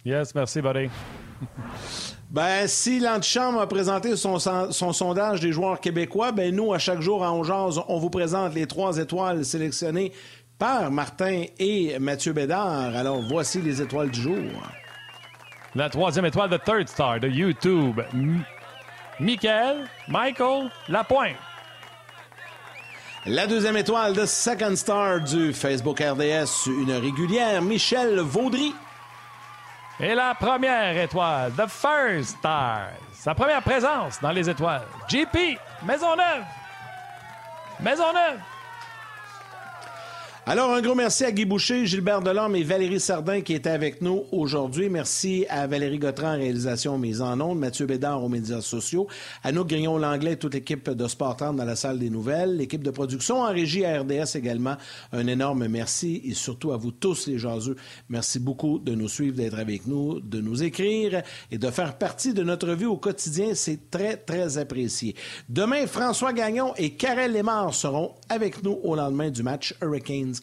Yes, merci, buddy. Ben, si l'Antichambre a présenté son, son, sondage des joueurs québécois, ben nous, à chaque jour à Ongeance, on vous présente les trois étoiles sélectionnées par Martin et Mathieu Bédard. Alors, voici les étoiles du jour. La troisième étoile de Third Star de YouTube, M Michael Michael Lapointe. La deuxième étoile de Second Star du Facebook RDS, une régulière, Michel Vaudry. Et la première étoile, The First Star, sa première présence dans les étoiles, JP Maisonneuve. Maisonneuve. Alors, un gros merci à Guy Boucher, Gilbert Delorme et Valérie Sardin qui étaient avec nous aujourd'hui. Merci à Valérie Gautran, réalisation mise en ondes, Mathieu Bédard aux médias sociaux, à nous Grignon Langlais, toute l'équipe de Sport 30 dans la salle des nouvelles, l'équipe de production en régie à RDS également. Un énorme merci et surtout à vous tous les jaseux. Merci beaucoup de nous suivre, d'être avec nous, de nous écrire et de faire partie de notre vie au quotidien. C'est très, très apprécié. Demain, François Gagnon et Karel Lemar seront avec nous au lendemain du match Hurricanes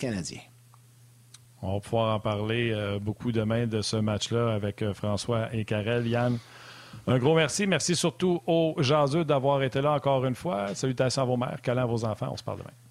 On va pouvoir en parler euh, beaucoup demain de ce match-là avec euh, François et Karel. Yann, un gros merci. Merci surtout aux jaseux d'avoir été là encore une fois. Salutations à vos mères, câlins à vos enfants. On se parle demain.